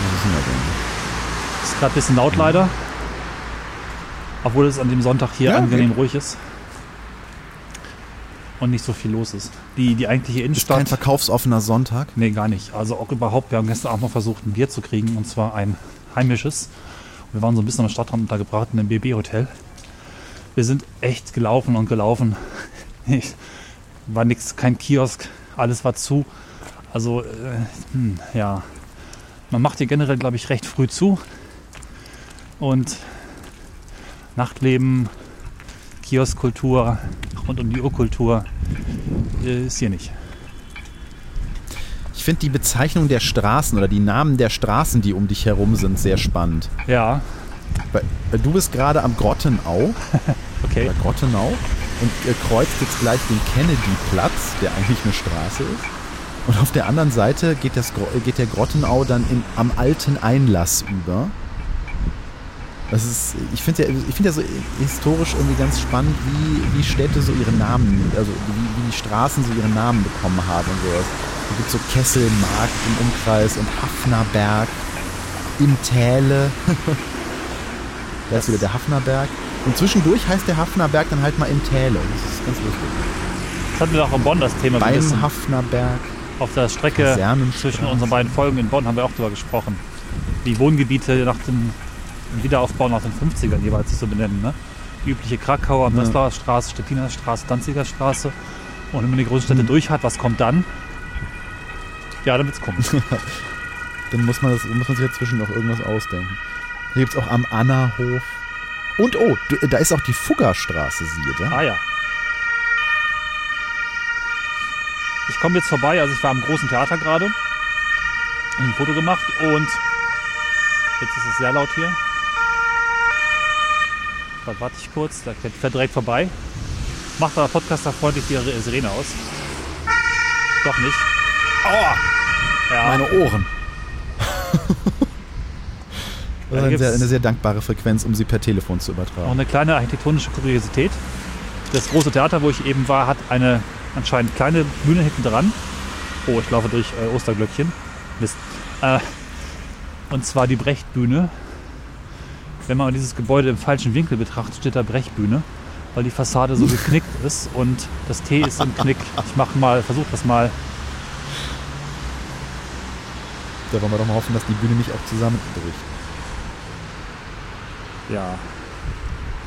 Wo sind wir denn? Ist gerade ein bisschen laut leider. Obwohl es an dem Sonntag hier Ja, angenehm geht. ruhig ist. Und nicht so viel los ist. Die, die eigentliche Ist kein Innenstadt. verkaufsoffener Sonntag. Nee, gar nicht. Also auch überhaupt. Wir haben gestern Abend noch versucht, ein Bier zu kriegen. Und zwar ein heimisches. Wir waren so ein bisschen am Stadtrand untergebracht in einem BB-Hotel. Wir sind echt gelaufen und gelaufen. Ich, war nix, kein Kiosk. Alles war zu. Also, äh, hm, ja. Man macht hier generell, glaube ich, recht früh zu. Und Nachtleben, Kioskkultur rund um die Urkultur äh, ist hier nicht. Ich finde die Bezeichnung der Straßen oder die Namen der Straßen, die um dich herum sind, sehr spannend. Ja, Weil, weil du bist gerade am Grottenau, Okay. oder Grottenau, und äh, kreuzt jetzt gleich den Kennedy-Platz, der eigentlich eine Straße ist. Und auf der anderen Seite geht, das, geht der Grottenau dann in, am alten Einlass über. Das ist, ich finde ja, ich finde ja so historisch irgendwie ganz spannend, wie, wie Städte so ihre Namen, also wie, wie die Straßen so ihre Namen bekommen haben und sowas. Da gibt so Kesselmarkt im Umkreis und Hafnerberg im Täle. da ist wieder der Hafnerberg. Und zwischendurch heißt der Hafnerberg dann halt mal im Täle. Das ist ganz lustig. Das hatten wir auch in Bonn das Thema. Beim Hafnerberg. Auf der Strecke zwischen unseren beiden Folgen in Bonn haben wir auch darüber gesprochen. Die Wohngebiete nach dem Wiederaufbau nach den 50ern jeweils so benennen. Ne? Die übliche Krakauer, Ja. Möslauer Straße, Stettiner Straße, Danziger Straße. Und wenn man die Großstädte Mhm. durch hat, was kommt dann? Ja, dann wird's kommen. Dann muss man, das, muss man sich dazwischen noch irgendwas ausdenken. Hier gibt es auch am Annahof. Und oh, da ist auch die Fuggerstraße, siehe da. ah ja. Ich komme jetzt vorbei, also ich war am großen Theater gerade. Ein Foto gemacht und jetzt ist es sehr laut hier. Warte, warte ich kurz, da fährt direkt vorbei. Macht aber Podcaster freundlich die Sirene aus. Doch nicht. Aua! Ja, Meine Ohren. Ja, Das da ist eine eine sehr dankbare Frequenz, um sie per Telefon zu Noch übertragen. eine kleine architektonische Kuriosität. Das große Theater, wo ich eben war, hat eine anscheinend kleine Bühne hinten dran. Oh, ich laufe durch äh, Osterglöckchen. Mist. Äh, und zwar die Brechtbühne. Wenn man dieses Gebäude im falschen Winkel betrachtet, steht da Brechtbühne, weil die Fassade so geknickt ist und das T ist im Knick. Ich mache mal, versuche das mal. Da wollen wir doch mal hoffen, dass die Bühne nicht auch zusammenbricht. Ja.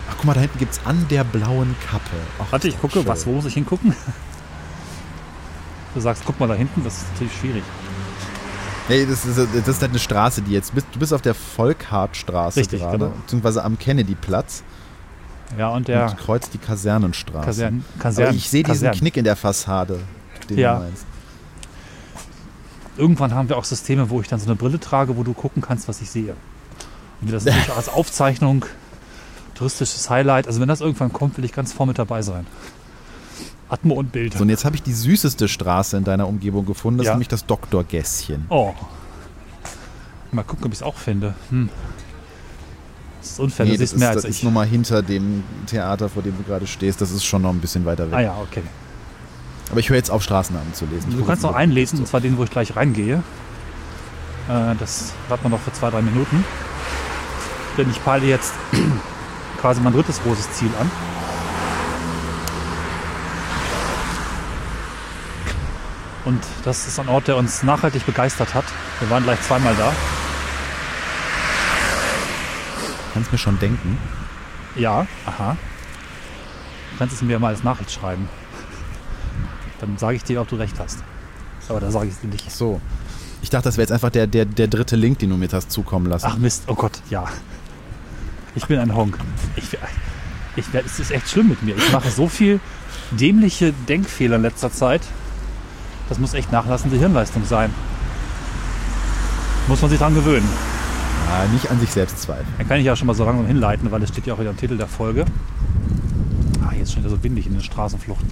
Ach, guck mal, da hinten gibt es an der blauen Kappe. Ach, Warte, ich gucke, schön. was, wo muss ich hingucken? Du sagst, guck mal da hinten, das ist natürlich schwierig. Nee, das ist, das ist halt eine Straße, die jetzt. bist- Du bist auf der Volkhartstraße Richtig, gerade, genau. beziehungsweise am Kennedy-Platz Ja, und der und kreuzt die Kasernenstraße. Kasern, Aber Kasern, ich sehe diesen Kasern. Knick in der Fassade, den Ja. du meinst. Irgendwann haben wir auch Systeme, wo ich dann so eine Brille trage, wo du gucken kannst, was ich sehe. Und wir das natürlich auch als Aufzeichnung, touristisches Highlight. Also wenn das irgendwann kommt, will ich ganz vorne mit dabei sein. Atmo und Bild. So, und jetzt habe ich die süßeste Straße in deiner Umgebung gefunden. Das Ja. ist nämlich das Doktorgässchen. Oh. Mal gucken, ob ich es auch finde. Hm. Das ist unfair, Nee, du das siehst mehr ist, als das ist ich. nochmal hinter dem Theater, vor dem du gerade stehst. Das ist schon noch ein bisschen weiter weg. Ah ja, okay. Aber ich höre jetzt auf, Straßennamen zu lesen. Ich Du kannst noch mal. einlesen, und zwar den, wo ich gleich reingehe. Äh, das warten wir noch für zwei, drei Minuten. Denn ich peile jetzt quasi mein drittes großes Ziel an. Und das ist ein Ort, der uns nachhaltig begeistert hat. Wir waren gleich zweimal da. Kannst mir schon denken. Ja, aha. Du kannst es mir mal als Nachricht schreiben. Dann sage ich dir, ob du recht hast. Aber da sage ich es dir nicht. So. Ich dachte, das wäre jetzt einfach der, der, der dritte Link, den du mir hast zukommen lassen. Ach Mist, oh Gott, ja. Ich bin ein Honk. Ich, ich, es ist echt schlimm mit mir. Ich mache so viel dämliche Denkfehler in letzter Zeit. Das muss echt nachlassende Hirnleistung sein. Muss man sich dran gewöhnen. Ja, nicht an sich selbst zweifeln. Dann kann ich ja schon mal so langsam hinleiten, weil es steht ja auch wieder im Titel der Folge. Ah, jetzt schon wieder so windig in den Straßenfluchten.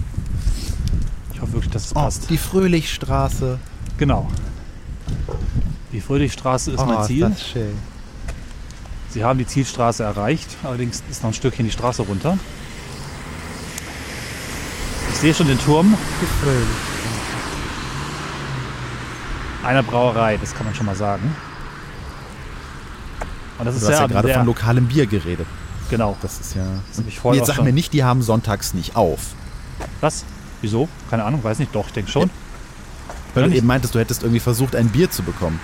Ich hoffe wirklich, dass es Oh, passt. die Fröhlichstraße. Genau. Die Fröhlichstraße ist oh, mein Ziel. Ist das schön. Sie haben die Zielstraße erreicht, allerdings ist noch ein Stückchen die Straße runter. Ich sehe schon den Turm Die Fröhlich. Einer Brauerei, das kann man schon mal sagen. Und das Du ist hast ja ja, gerade von lokalem Bier geredet. genau. Das ist ja. Das jetzt sag mir nicht, die haben sonntags nicht auf. Was? Wieso? Keine Ahnung, weiß nicht. Doch, ich denke schon. Weil Ja, du nicht. eben meintest, du hättest irgendwie versucht, ein Bier zu bekommen.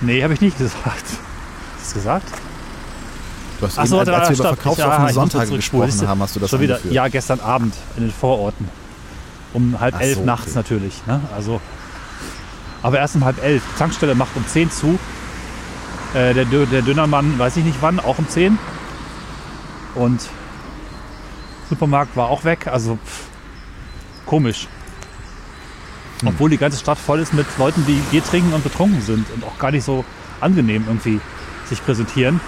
Nee, habe ich nicht gesagt. Hast du das gesagt? Du hast Ach eben, so, als, da- als wir über stopp. verkaufsoffene Sonntage gesprochen du, haben, hast du das Schon wieder, angeführt. ja, gestern Abend in den Vororten. Um halb Ach elf so, nachts okay. natürlich. Ne? Also, aber erst um halb elf. Tankstelle macht um 10 zu. Äh, der, der Dönermann, weiß ich nicht wann, auch um 10. Und Supermarkt war auch weg. Also pff, komisch. Hm. Obwohl die ganze Stadt voll ist mit Leuten, die Bier trinken und betrunken sind und auch gar nicht so angenehm irgendwie sich präsentieren.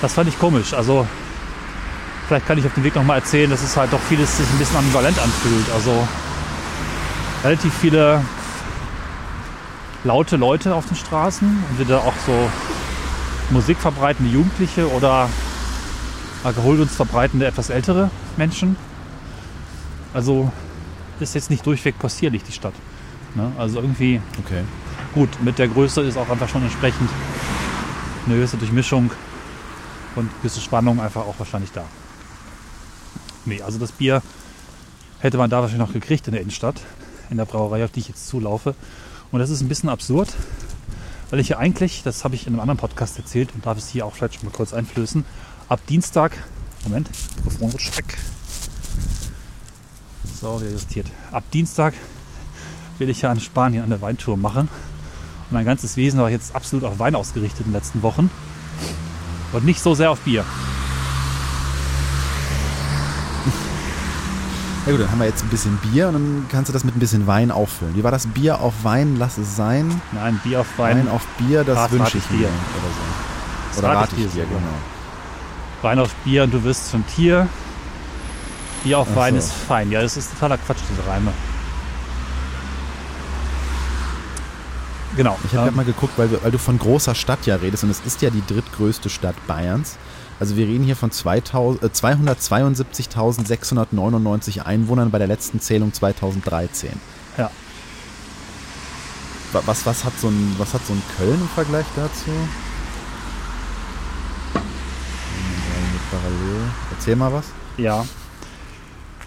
Das fand ich komisch. Also vielleicht kann ich auf dem Weg nochmal erzählen, dass es halt doch vieles sich ein bisschen ambivalent anfühlt. Also relativ viele laute Leute auf den Straßen, entweder auch so Musik verbreitende Jugendliche oder Alkoholgunst verbreitende etwas ältere Menschen. Also ist jetzt nicht durchweg possierlich die Stadt. Ne? Also irgendwie Okay. gut, mit der Größe ist auch einfach schon entsprechend eine gewisse Durchmischung und gewisse Spannung einfach auch wahrscheinlich da. Nee, also das Bier hätte man da wahrscheinlich noch gekriegt in der Innenstadt, in der Brauerei, auf die ich jetzt zulaufe. Und das ist ein bisschen absurd, weil ich ja eigentlich, das habe ich in einem anderen Podcast erzählt und darf es hier auch vielleicht schon mal kurz einflößen, ab Dienstag, Moment, Mikrofon rutscht weg. So, wieder justiert. Ab Dienstag will ich ja in Spanien eine Weintour machen. Und mein ganzes Wesen war jetzt absolut auf Wein ausgerichtet in den letzten Wochen. Und nicht so sehr auf Bier. Ja gut, dann haben wir jetzt ein bisschen Bier und dann kannst du das mit ein bisschen Wein auffüllen. Wie war das Bier auf Wein, lass es sein. Nein, Bier auf Wein. Wein, auf Bier, das wünsche ich dir. Oder so. Das Oder rate ich dir genau. Wein auf Bier und du wirst zum Tier. Bier auf Ach Wein so. ist fein. Ja, das ist totaler Quatsch, diese Reime. Genau. Ich habe ähm, mal geguckt, weil, weil du von großer Stadt ja redest und es ist ja die drittgrößte Stadt Bayerns. Also wir reden hier von 2000 äh, 272.699 Einwohnern bei der letzten Zählung 2013. Ja. Wa- Was, was, hat so ein, was hat so ein Köln im Vergleich dazu? Parallel. Erzähl mal was. Ja.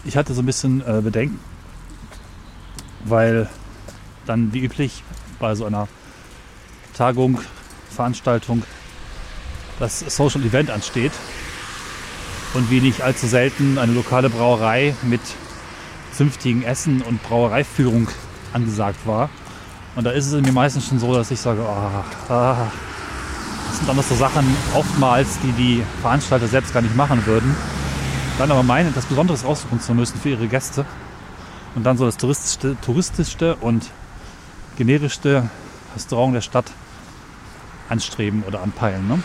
Ich hatte so ein bisschen äh, Bedenken, weil dann wie üblich bei so einer Tagung, Veranstaltung das Social Event ansteht und wie nicht allzu selten eine lokale Brauerei mit zünftigen Essen und Brauereiführung angesagt war. Und da ist es mir meistens schon so, dass ich sage, ah, ah, das sind anders so Sachen oftmals, die die Veranstalter selbst gar nicht machen würden dann aber meinen, etwas Besonderes aussuchen zu müssen für ihre Gäste und dann so das touristischste, touristischste und generischste Restaurant der Stadt anstreben oder anpeilen. Ne?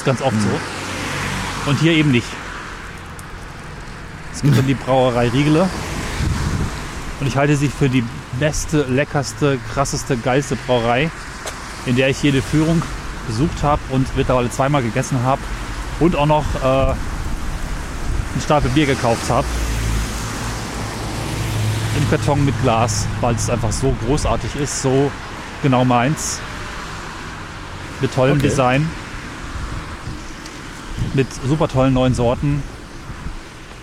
Ist ganz oft so. Und hier eben nicht. Es gibt dann die Brauerei Riegele und ich halte sie für die beste, leckerste, krasseste, geilste Brauerei, in der ich jede Führung besucht habe und mittlerweile zweimal gegessen habe und auch noch äh, einen Stapel Bier gekauft habe. Im Karton mit Glas, weil es einfach so großartig ist, so genau meins. Mit tollem Okay. Design. Mit super tollen neuen Sorten.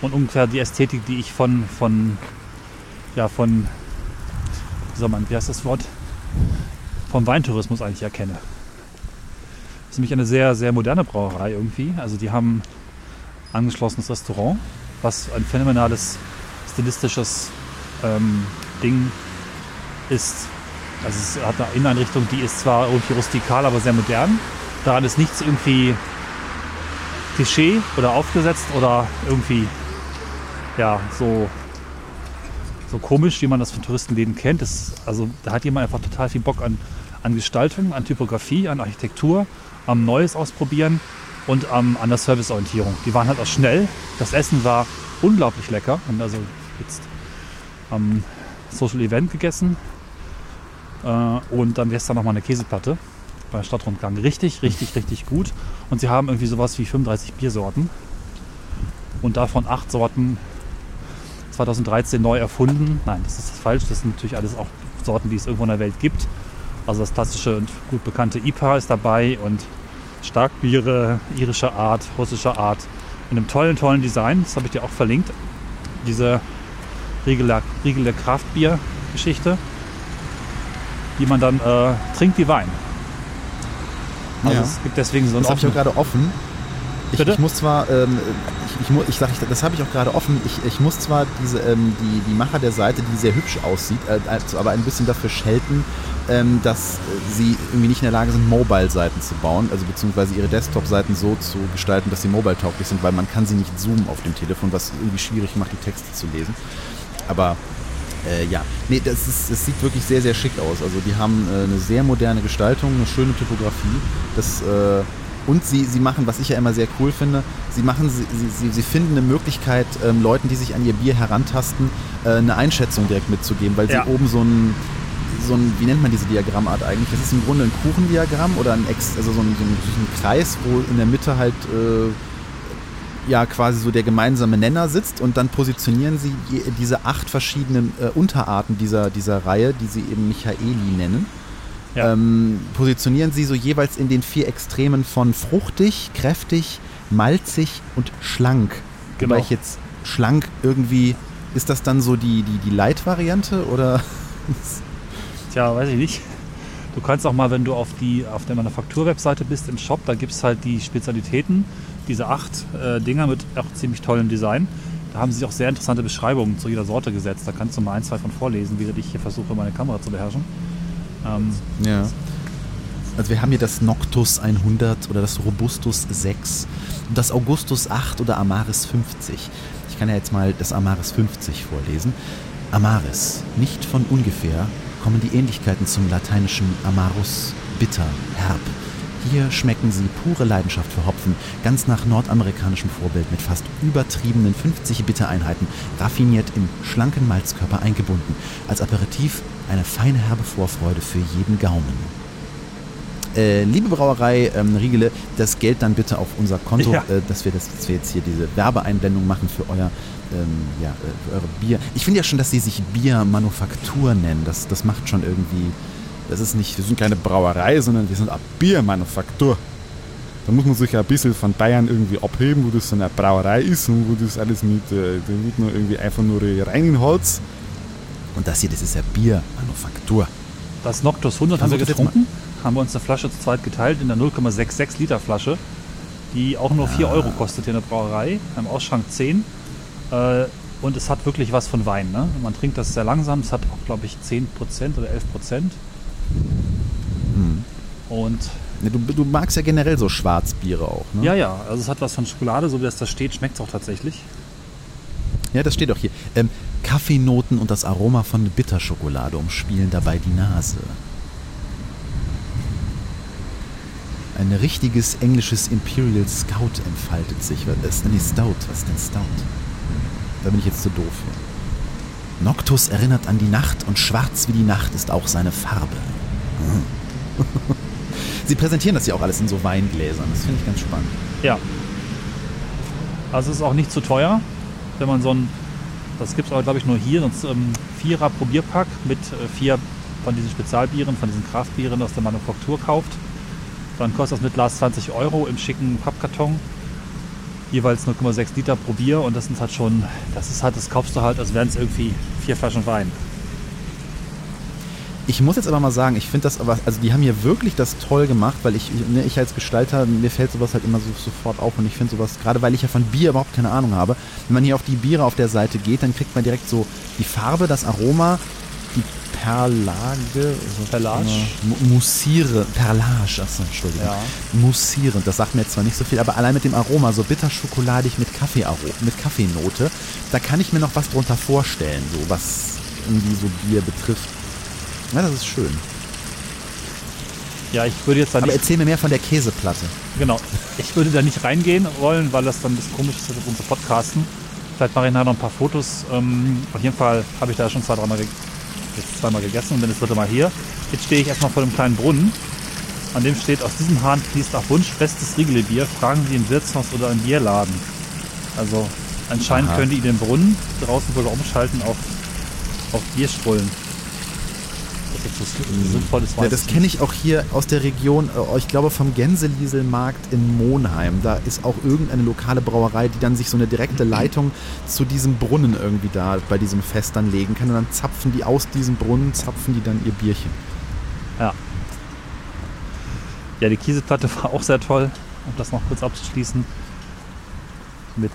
Und ungefähr die Ästhetik, die ich von, von, ja, von, wie soll man, wie heißt das Wort? Vom Weintourismus eigentlich erkenne. Das ist nämlich eine sehr, sehr moderne Brauerei irgendwie. Also die haben angeschlossenes Restaurant, was ein phänomenales stilistisches ähm, Ding ist. Also es hat eine Inneneinrichtung, die ist zwar irgendwie rustikal, aber sehr modern. Daran ist nichts irgendwie Klischee oder aufgesetzt oder irgendwie ja so so komisch, wie man das von Touristenläden kennt. Das, also da hat jemand einfach total viel Bock an, an Gestaltung, an Typografie, an Architektur, am Neues ausprobieren und ähm, an der Serviceorientierung. Die waren halt auch schnell. Das Essen war unglaublich lecker. Und also jetzt am Social Event gegessen. Äh, und dann gestern nochmal eine Käseplatte bei Stadtrundgang. Richtig, richtig, richtig gut. Und sie haben irgendwie sowas wie 35 Biersorten. Und davon acht Sorten 2013 neu erfunden. Nein, das ist falsch. Das sind natürlich alles auch Sorten, die es irgendwo in der Welt gibt. Also das klassische und gut bekannte IPA ist dabei und Starkbiere irischer Art, russischer Art. In einem tollen, tollen Design. Das habe ich dir auch verlinkt. Diese Riegeler Kraftbier-Geschichte, die man dann äh, trinkt wie Wein. Also Ja. es gibt deswegen so ein Das habe ich auch gerade offen. Ich, ich muss zwar, ähm, ich, ich, ich sag, ich, das habe ich auch gerade offen. Ich, ich muss zwar diese, ähm, die, die Macher der Seite, die sehr hübsch aussieht, äh, also aber ein bisschen dafür schelten, ähm, dass äh, sie irgendwie nicht in der Lage sind, Mobile-Seiten zu bauen, also beziehungsweise ihre Desktop-Seiten so zu gestalten, dass sie mobile-tauglich sind, weil man kann sie nicht zoomen auf dem Telefon, was irgendwie schwierig macht, die Texte zu lesen. Aber äh, ja, nee, das, ist, das sieht wirklich sehr, sehr schick aus. Also die haben äh, eine sehr moderne Gestaltung, eine schöne Typografie. Das äh, Und sie, sie machen, was ich ja immer sehr cool finde, sie machen, sie, sie, sie finden eine Möglichkeit, ähm, Leuten, die sich an ihr Bier herantasten, äh, eine Einschätzung direkt mitzugeben, weil Ja. sie oben so ein, so ein, wie nennt man diese Diagrammart eigentlich? Das ist im Grunde ein Kuchendiagramm oder ein, Ex, also so ein, so ein, so ein Kreis, wo in der Mitte halt äh, ja quasi so der gemeinsame Nenner sitzt und dann positionieren sie diese acht verschiedenen äh, Unterarten dieser, dieser Reihe, die sie eben Michaeli nennen, Ja. ähm, positionieren sie so jeweils in den vier Extremen von fruchtig, kräftig, malzig und schlank. Genau. Wobei ich jetzt schlank irgendwie, ist das dann so die, die, die Light-Variante oder? Tja, weiß ich nicht. Du kannst auch mal, wenn du auf, die, auf der Manufaktur-Webseite bist im Shop, da gibt es halt die Spezialitäten, diese acht äh, Dinger mit auch ziemlich tollem Design. Da haben sie auch sehr interessante Beschreibungen zu jeder Sorte gesetzt. Da kannst du mal ein, zwei von vorlesen, während ich hier versuche, meine Kamera zu beherrschen. Ähm, Ja. Also wir haben hier das Noctus 100 oder das Robustus 6, das Augustus 8 oder Amaris 50. Ich kann ja jetzt mal das Amaris 50 vorlesen. Amaris, nicht von ungefähr kommen die Ähnlichkeiten zum lateinischen Amarus, bitter, herb. Hier schmecken sie pure Leidenschaft für Hopfen, ganz nach nordamerikanischem Vorbild mit fast übertriebenen 50 Bittereinheiten, raffiniert im schlanken Malzkörper eingebunden. Als Aperitif eine feine herbe Vorfreude für jeden Gaumen. Äh, liebe Brauerei ähm, Riegele, das Geld dann bitte auf unser Konto, Ja. äh, dass, wir das, dass wir jetzt hier diese Werbeeinblendung machen für euer ähm, ja, äh, für eure Bier. Ich finde ja schon, dass sie sich Biermanufaktur nennen. Das, das macht schon irgendwie. Das ist nicht, wir sind keine Brauerei, sondern wir sind eine Biermanufaktur. Da muss man sich ja ein bisschen von Bayern irgendwie abheben, wo das so eine Brauerei ist und wo das alles mit, äh, da wird nur irgendwie einfach nur rein in Holz. Und das hier, das ist ja Biermanufaktur. das Noctus 100 haben wir getrunken. Haben wir uns eine Flasche zu zweit geteilt in der 0,66 Liter Flasche, die auch nur 4 Euro kostet hier in der Brauerei. Im Ausschank 10. Äh, und es hat wirklich was von Wein. Ne? Man trinkt das sehr langsam. Es hat auch, glaube ich, 10% oder 11%. Hm. Und Du, du magst ja generell so Schwarzbiere auch, ne? ja, ja, also es hat was von Schokolade, so wie das da steht, schmeckt es auch tatsächlich. Ja, das steht auch hier. Ähm, Kaffeenoten und das Aroma von Bitterschokolade umspielen dabei die Nase. Ein richtiges englisches Imperial Scout entfaltet sich. Was ist denn die Stout? Was ist denn Stout? Da bin ich jetzt zu doof. Noctus erinnert an die Nacht und schwarz wie die Nacht ist auch seine Farbe. Sie präsentieren das ja auch alles in so Weingläsern. Das finde ich ganz spannend. Ja. Also es ist auch nicht zu teuer, wenn man so ein, das gibt es aber glaube ich nur hier, sonst ähm, Vierer Probierpack mit äh, vier von diesen Spezialbieren, von diesen Kraftbieren aus der Manufaktur kauft. Dann kostet das mit Glas 20 Euro im schicken Pappkarton. Jeweils 0,6 Liter pro Bier und das sind halt schon, das ist halt, das kaufst du halt, als wären es irgendwie vier Flaschen Wein. Ich muss jetzt aber mal sagen, ich finde das aber, also die haben hier wirklich das toll gemacht, weil ich, ne, ich als Gestalter, mir fällt sowas halt immer so sofort auf und ich finde sowas, gerade weil ich ja von Bier überhaupt keine Ahnung habe, wenn man hier auf die Biere auf der Seite geht, dann kriegt man direkt so die Farbe, das Aroma, die Perlage, Perlage? Mu- Mussiere, Perlage, achso, Entschuldigung. Ja. Mussierend, das sagt mir jetzt zwar nicht so viel, aber allein mit dem Aroma, so bitter-schokoladig mit Kaffeearo, mit Kaffeenote, da kann ich mir noch was drunter vorstellen, so was irgendwie so Bier betrifft. Ja, das ist schön. Ja, ich würde jetzt da Aber nicht erzähl mir mehr von der Käseplatte. Genau. Ich würde da nicht reingehen wollen, weil das dann ein bisschen komisch ist für unsere Podcasten. Vielleicht mache ich nachher noch ein paar Fotos. Ähm, auf jeden Fall habe ich da schon zwei, dreimal ge zweimal gegessen und bin das dritte Mal hier. Jetzt stehe ich erstmal vor dem kleinen Brunnen. An dem steht, aus diesem Hahn fließt auf Wunsch bestes Riegelebier. Fragen Sie im Wirtshaus oder im Bierladen. Also anscheinend Aha. können die den Brunnen draußen sogar umschalten auf, auf Bierstrullen. Jetzt so sinnvolles Ja, das kenne ich auch hier aus der Region, äh, ich glaube vom Gänselieselmarkt in Monheim. Da ist auch irgendeine lokale Brauerei, die dann sich so eine direkte Leitung zu diesem Brunnen irgendwie da bei diesem Fest dann legen kann. Und dann zapfen die aus diesem Brunnen, zapfen die dann ihr Bierchen. Ja. Ja, die Käseplatte war auch sehr toll, um das noch kurz abzuschließen. Mit,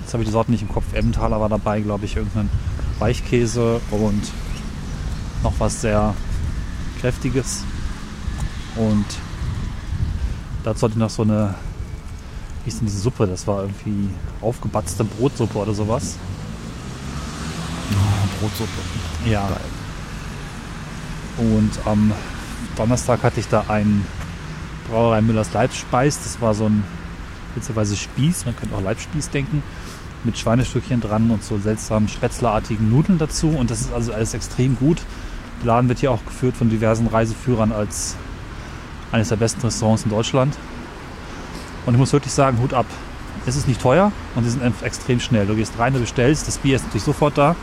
jetzt habe ich die Sorten nicht im Kopf, Emmentaler war dabei, glaube ich, irgendein Weichkäse und noch was sehr kräftiges. Und dazu hatte ich noch so eine, wie hieß denn diese Suppe? Das war irgendwie aufgebatzte Brotsuppe oder sowas. Oh, Brotsuppe. Ja. Geil. Und am Donnerstag hatte ich da ein Brauerei Müllers Leibspeis. Das war so ein witzigerweise Spieß, man könnte auch Leibspieß denken, mit Schweinestückchen dran und so seltsamen spätzlerartigen Nudeln dazu. Und das ist also alles extrem gut. Laden wird hier auch geführt von diversen Reiseführern als eines der besten Restaurants in Deutschland. Und ich muss wirklich sagen, Hut ab. Es ist nicht teuer und sie sind extrem schnell. Du gehst rein, du bestellst, das Bier ist natürlich sofort da.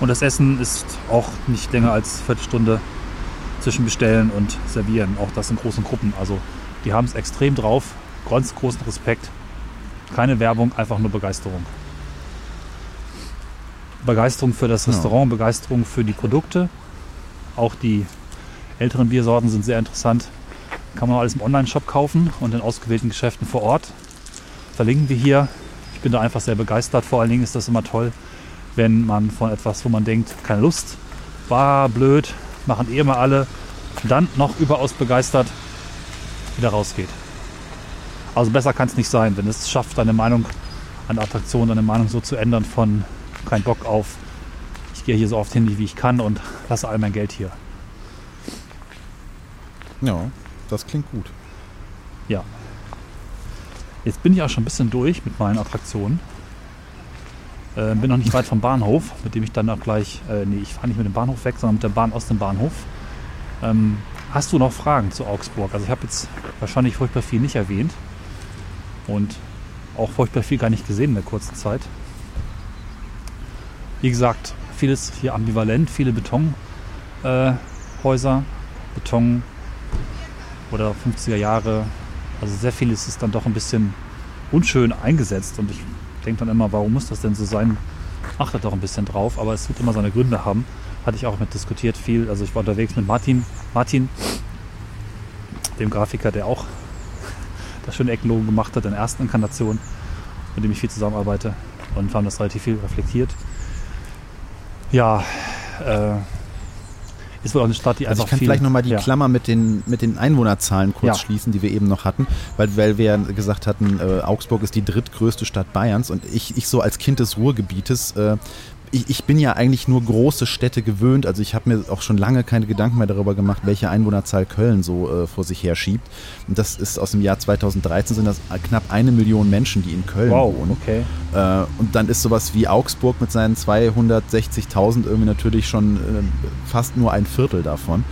Und das Essen ist auch nicht länger als eine Viertelstunde zwischen Bestellen und Servieren. Auch das in großen Gruppen. Also die haben es extrem drauf. Ganz großen Respekt. Keine Werbung, einfach nur Begeisterung. Begeisterung für das Ja. Restaurant, Begeisterung für die Produkte. Auch die älteren Biersorten sind sehr interessant. Kann man alles im Online-Shop kaufen und in ausgewählten Geschäften vor Ort. Verlinken wir hier. Ich bin da einfach sehr begeistert. Vor allen Dingen ist das immer toll, wenn man von etwas, wo man denkt, keine Lust, war blöd, machen eh immer alle, dann noch überaus begeistert wieder rausgeht. Also besser kann es nicht sein, wenn es schafft, deine Meinung an der Attraktion, deine Meinung so zu ändern von kein Bock auf, ich gehe hier so oft hin, wie ich kann und lasse all mein Geld hier. Ja, das klingt gut. Ja. Jetzt bin ich auch schon ein bisschen durch mit meinen Attraktionen. Äh, bin noch nicht weit vom Bahnhof, mit dem ich dann auch gleich, äh, nee, ich fahre nicht mit dem Bahnhof weg, sondern mit der Bahn aus dem Bahnhof. Ähm, hast du noch Fragen zu Augsburg? Also ich habe jetzt wahrscheinlich furchtbar viel nicht erwähnt und auch furchtbar viel gar nicht gesehen in der kurzen Zeit. Wie gesagt, vieles hier ambivalent, viele Betonhäuser, äh, Beton oder 50er Jahre. Also sehr vieles ist dann doch ein bisschen unschön eingesetzt und ich denke dann immer, warum muss das denn so sein? Achtet doch ein bisschen drauf, aber es wird immer seine Gründe haben. Hatte ich auch mit diskutiert viel. Also ich war unterwegs mit Martin, Martin, dem Grafiker, der auch das schöne Eckenlogo gemacht hat in der ersten Inkarnation, mit dem ich viel zusammenarbeite und haben das relativ viel reflektiert. Ja, äh, ist wohl auch eine Stadt, die Also einfach ich kann viel, vielleicht nochmal die ja. Klammer mit den, mit den Einwohnerzahlen kurz Ja. schließen, die wir eben noch hatten, weil, weil wir gesagt hatten, äh, Augsburg ist die drittgrößte Stadt Bayerns und ich, ich so als Kind des Ruhrgebietes, äh, ich, ich bin ja eigentlich nur große Städte gewöhnt, also ich habe mir auch schon lange keine Gedanken mehr darüber gemacht, welche Einwohnerzahl Köln so äh, vor sich her schiebt. Und das ist aus dem Jahr 2013 sind das knapp eine Million Menschen, die in Köln Wow, wohnen. okay. Äh, und dann ist sowas wie Augsburg mit seinen 260.000 irgendwie natürlich schon äh, fast nur ein Viertel davon.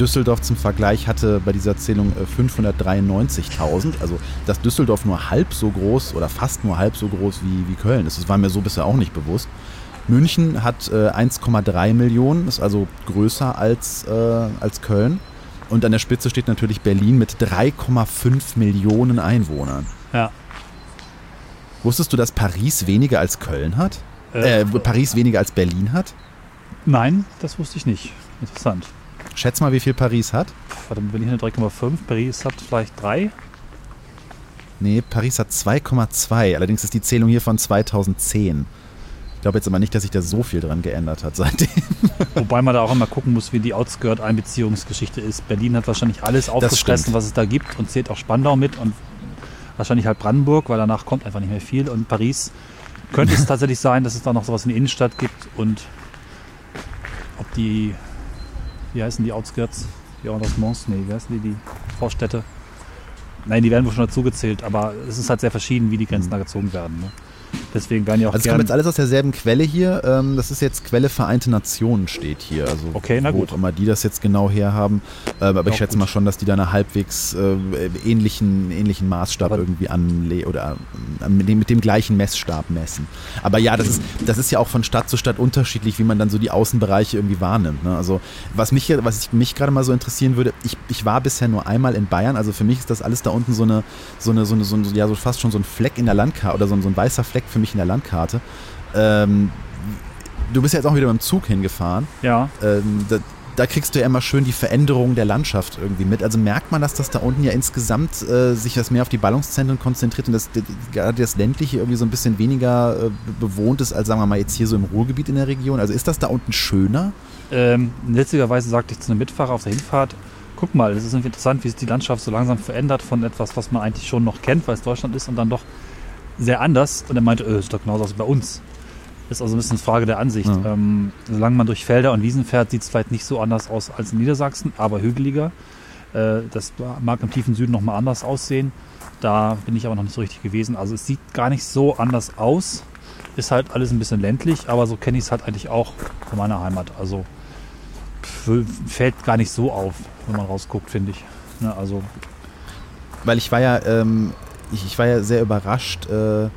Düsseldorf zum Vergleich hatte bei dieser Zählung äh, 593.000. Also dass Düsseldorf nur halb so groß oder fast nur halb so groß wie, wie Köln ist. Das war mir so bisher auch nicht bewusst. München hat äh, 1,3 Millionen, ist also größer als, äh, als Köln. Und an der Spitze steht natürlich Berlin mit 3,5 Millionen Einwohnern. Ja. Wusstest du, dass Paris weniger als Köln hat? Äh, Paris weniger als Berlin hat? Nein, das wusste ich nicht. Interessant. Schätz mal, wie viel Paris hat? Warte, Berlin hat 3,5, Paris hat vielleicht 3. Nee, Paris hat 2,2. Allerdings ist die Zählung hier von 2010. Ich glaube jetzt aber nicht, dass sich da so viel dran geändert hat seitdem. Wobei man da auch immer gucken muss, wie die Outskirt-Einbeziehungsgeschichte ist. Berlin hat wahrscheinlich alles aufgefressen, was es da gibt und zählt auch Spandau mit und wahrscheinlich halt Brandenburg, weil danach kommt einfach nicht mehr viel. Und Paris könnte es tatsächlich sein, dass es da noch sowas in der Innenstadt gibt und ob die, wie heißen die Outskirts? Die Arrondissements? Nee, wie heißen die, die Vorstädte? Nein, die werden wohl schon dazu gezählt, aber es ist halt sehr verschieden, wie die Grenzen da gezogen werden. Ne? Deswegen werden ja auch Also es kommt jetzt alles aus derselben Quelle hier. Ähm, das ist jetzt Quelle Vereinte Nationen steht hier. Also Okay, na wo gut. auch immer die das jetzt genau herhaben. Ähm, aber ich schätze gut. mal schon, dass die da einen halbwegs äh, ähnlichen, ähnlichen Maßstab Aber- irgendwie anle oder äh, mit, dem, mit dem gleichen Messstab messen. Aber ja, das ist, das ist ja auch von Stadt zu Stadt unterschiedlich, wie man dann so die Außenbereiche irgendwie wahrnimmt. Ne? Also was mich, hier- was ich- mich gerade mal so interessieren würde, ich, ich war bisher nur einmal in Bayern, also für mich ist das alles da unten so eine, so eine, so eine, so eine ja, so fast schon so ein Fleck in der Landkarte oder so, so ein weißer Fleck für mich in der Landkarte. Ähm, du bist ja jetzt auch wieder mit dem Zug hingefahren. ja, Ähm, da, da kriegst du ja immer schön die Veränderung der Landschaft irgendwie mit. Also merkt man, dass das da unten ja insgesamt äh, sich das mehr auf die Ballungszentren konzentriert und dass gerade das ländliche irgendwie so ein bisschen weniger äh, bewohnt ist als, sagen wir mal, jetzt hier so im Ruhrgebiet in der Region. Also ist das da unten schöner? Ähm, witzigerweise sagte ich zu einem Mitfahrer auf der Hinfahrt, guck mal, es ist irgendwie interessant, wie sich die Landschaft so langsam verändert von etwas, was man eigentlich schon noch kennt, weil es Deutschland ist und dann doch sehr anders. Und er meinte, äh, ist doch genauso aus wie bei uns. Ist also ein bisschen Frage der Ansicht. Ja. Ähm, solange man durch Felder und Wiesen fährt, sieht es vielleicht nicht so anders aus als in Niedersachsen, aber hügeliger. Äh, das mag im tiefen Süden nochmal anders aussehen. Da bin ich aber noch nicht so richtig gewesen. Also es sieht gar nicht so anders aus. Ist halt alles ein bisschen ländlich, aber so kenne ich es halt eigentlich auch von meiner Heimat. Also fällt gar nicht so auf, wenn man rausguckt, finde ich. Ne, also Weil ich war ja, ähm, ich, ich war ja sehr überrascht, äh,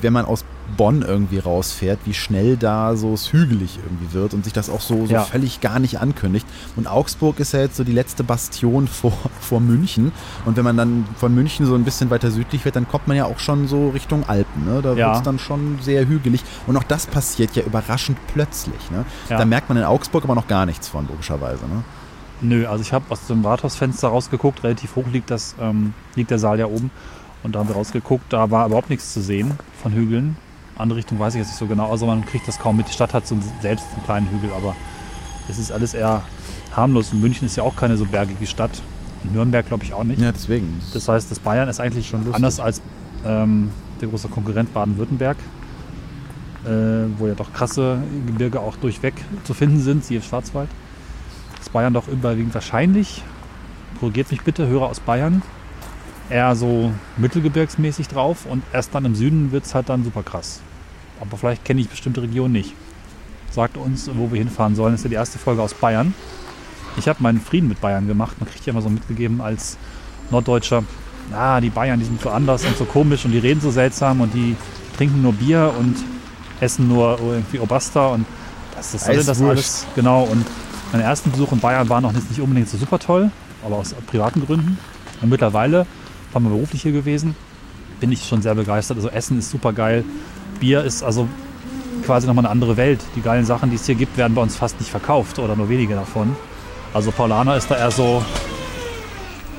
wenn man aus Bonn irgendwie rausfährt, wie schnell da so es hügelig irgendwie wird und sich das auch so, so Ja. völlig gar nicht ankündigt. Und Augsburg ist ja jetzt so die letzte Bastion vor, vor München. Und wenn man dann von München so ein bisschen weiter südlich wird, dann kommt man ja auch schon so Richtung Alpen. Ne? Da Ja. wird es dann schon sehr hügelig. Und auch das passiert ja überraschend plötzlich. Ne? Ja. Da merkt man in Augsburg aber noch gar nichts von, logischerweise. Ne? Nö, also ich habe aus dem Rathausfenster rausgeguckt, relativ hoch liegt, das, ähm, liegt der Saal ja oben. Und da haben wir rausgeguckt, da war überhaupt nichts zu sehen von Hügeln. Andere Richtung weiß ich jetzt nicht so genau, also man kriegt das kaum mit. Die Stadt hat so einen, selbst einen kleinen Hügel, aber es ist alles eher harmlos. Und München ist ja auch keine so bergige Stadt. Und Nürnberg glaube ich auch nicht. Ja, deswegen. Das heißt, das Bayern ist eigentlich Schon lustig. anders als ähm, der große Konkurrent Baden-Württemberg, äh, wo ja doch krasse Gebirge auch durchweg zu finden sind, siehe Schwarzwald. Das Bayern doch überwiegend wahrscheinlich, korrigiert mich bitte, Hörer aus Bayern, eher so mittelgebirgsmäßig drauf und erst dann im Süden wird es halt dann super krass. Aber vielleicht kenne ich bestimmte Regionen nicht. Sagt uns, wo wir hinfahren sollen. Das ist ja die erste Folge aus Bayern. Ich habe meinen Frieden mit Bayern gemacht. Man kriegt ja immer so mitgegeben als Norddeutscher, ah, die Bayern, die sind so anders und so komisch und die reden so seltsam und die trinken nur Bier und essen nur irgendwie Obasta und das ist denn das alles. Genau, und meine ersten Besuche in Bayern waren noch nicht nicht unbedingt so super toll, aber aus privaten Gründen. Und mittlerweile, waren wir beruflich hier gewesen, bin ich schon sehr begeistert. Also Essen ist super geil. Bier ist also quasi nochmal eine andere Welt. Die geilen Sachen, die es hier gibt, werden bei uns fast nicht verkauft oder nur wenige davon. Also Paulaner ist da eher so,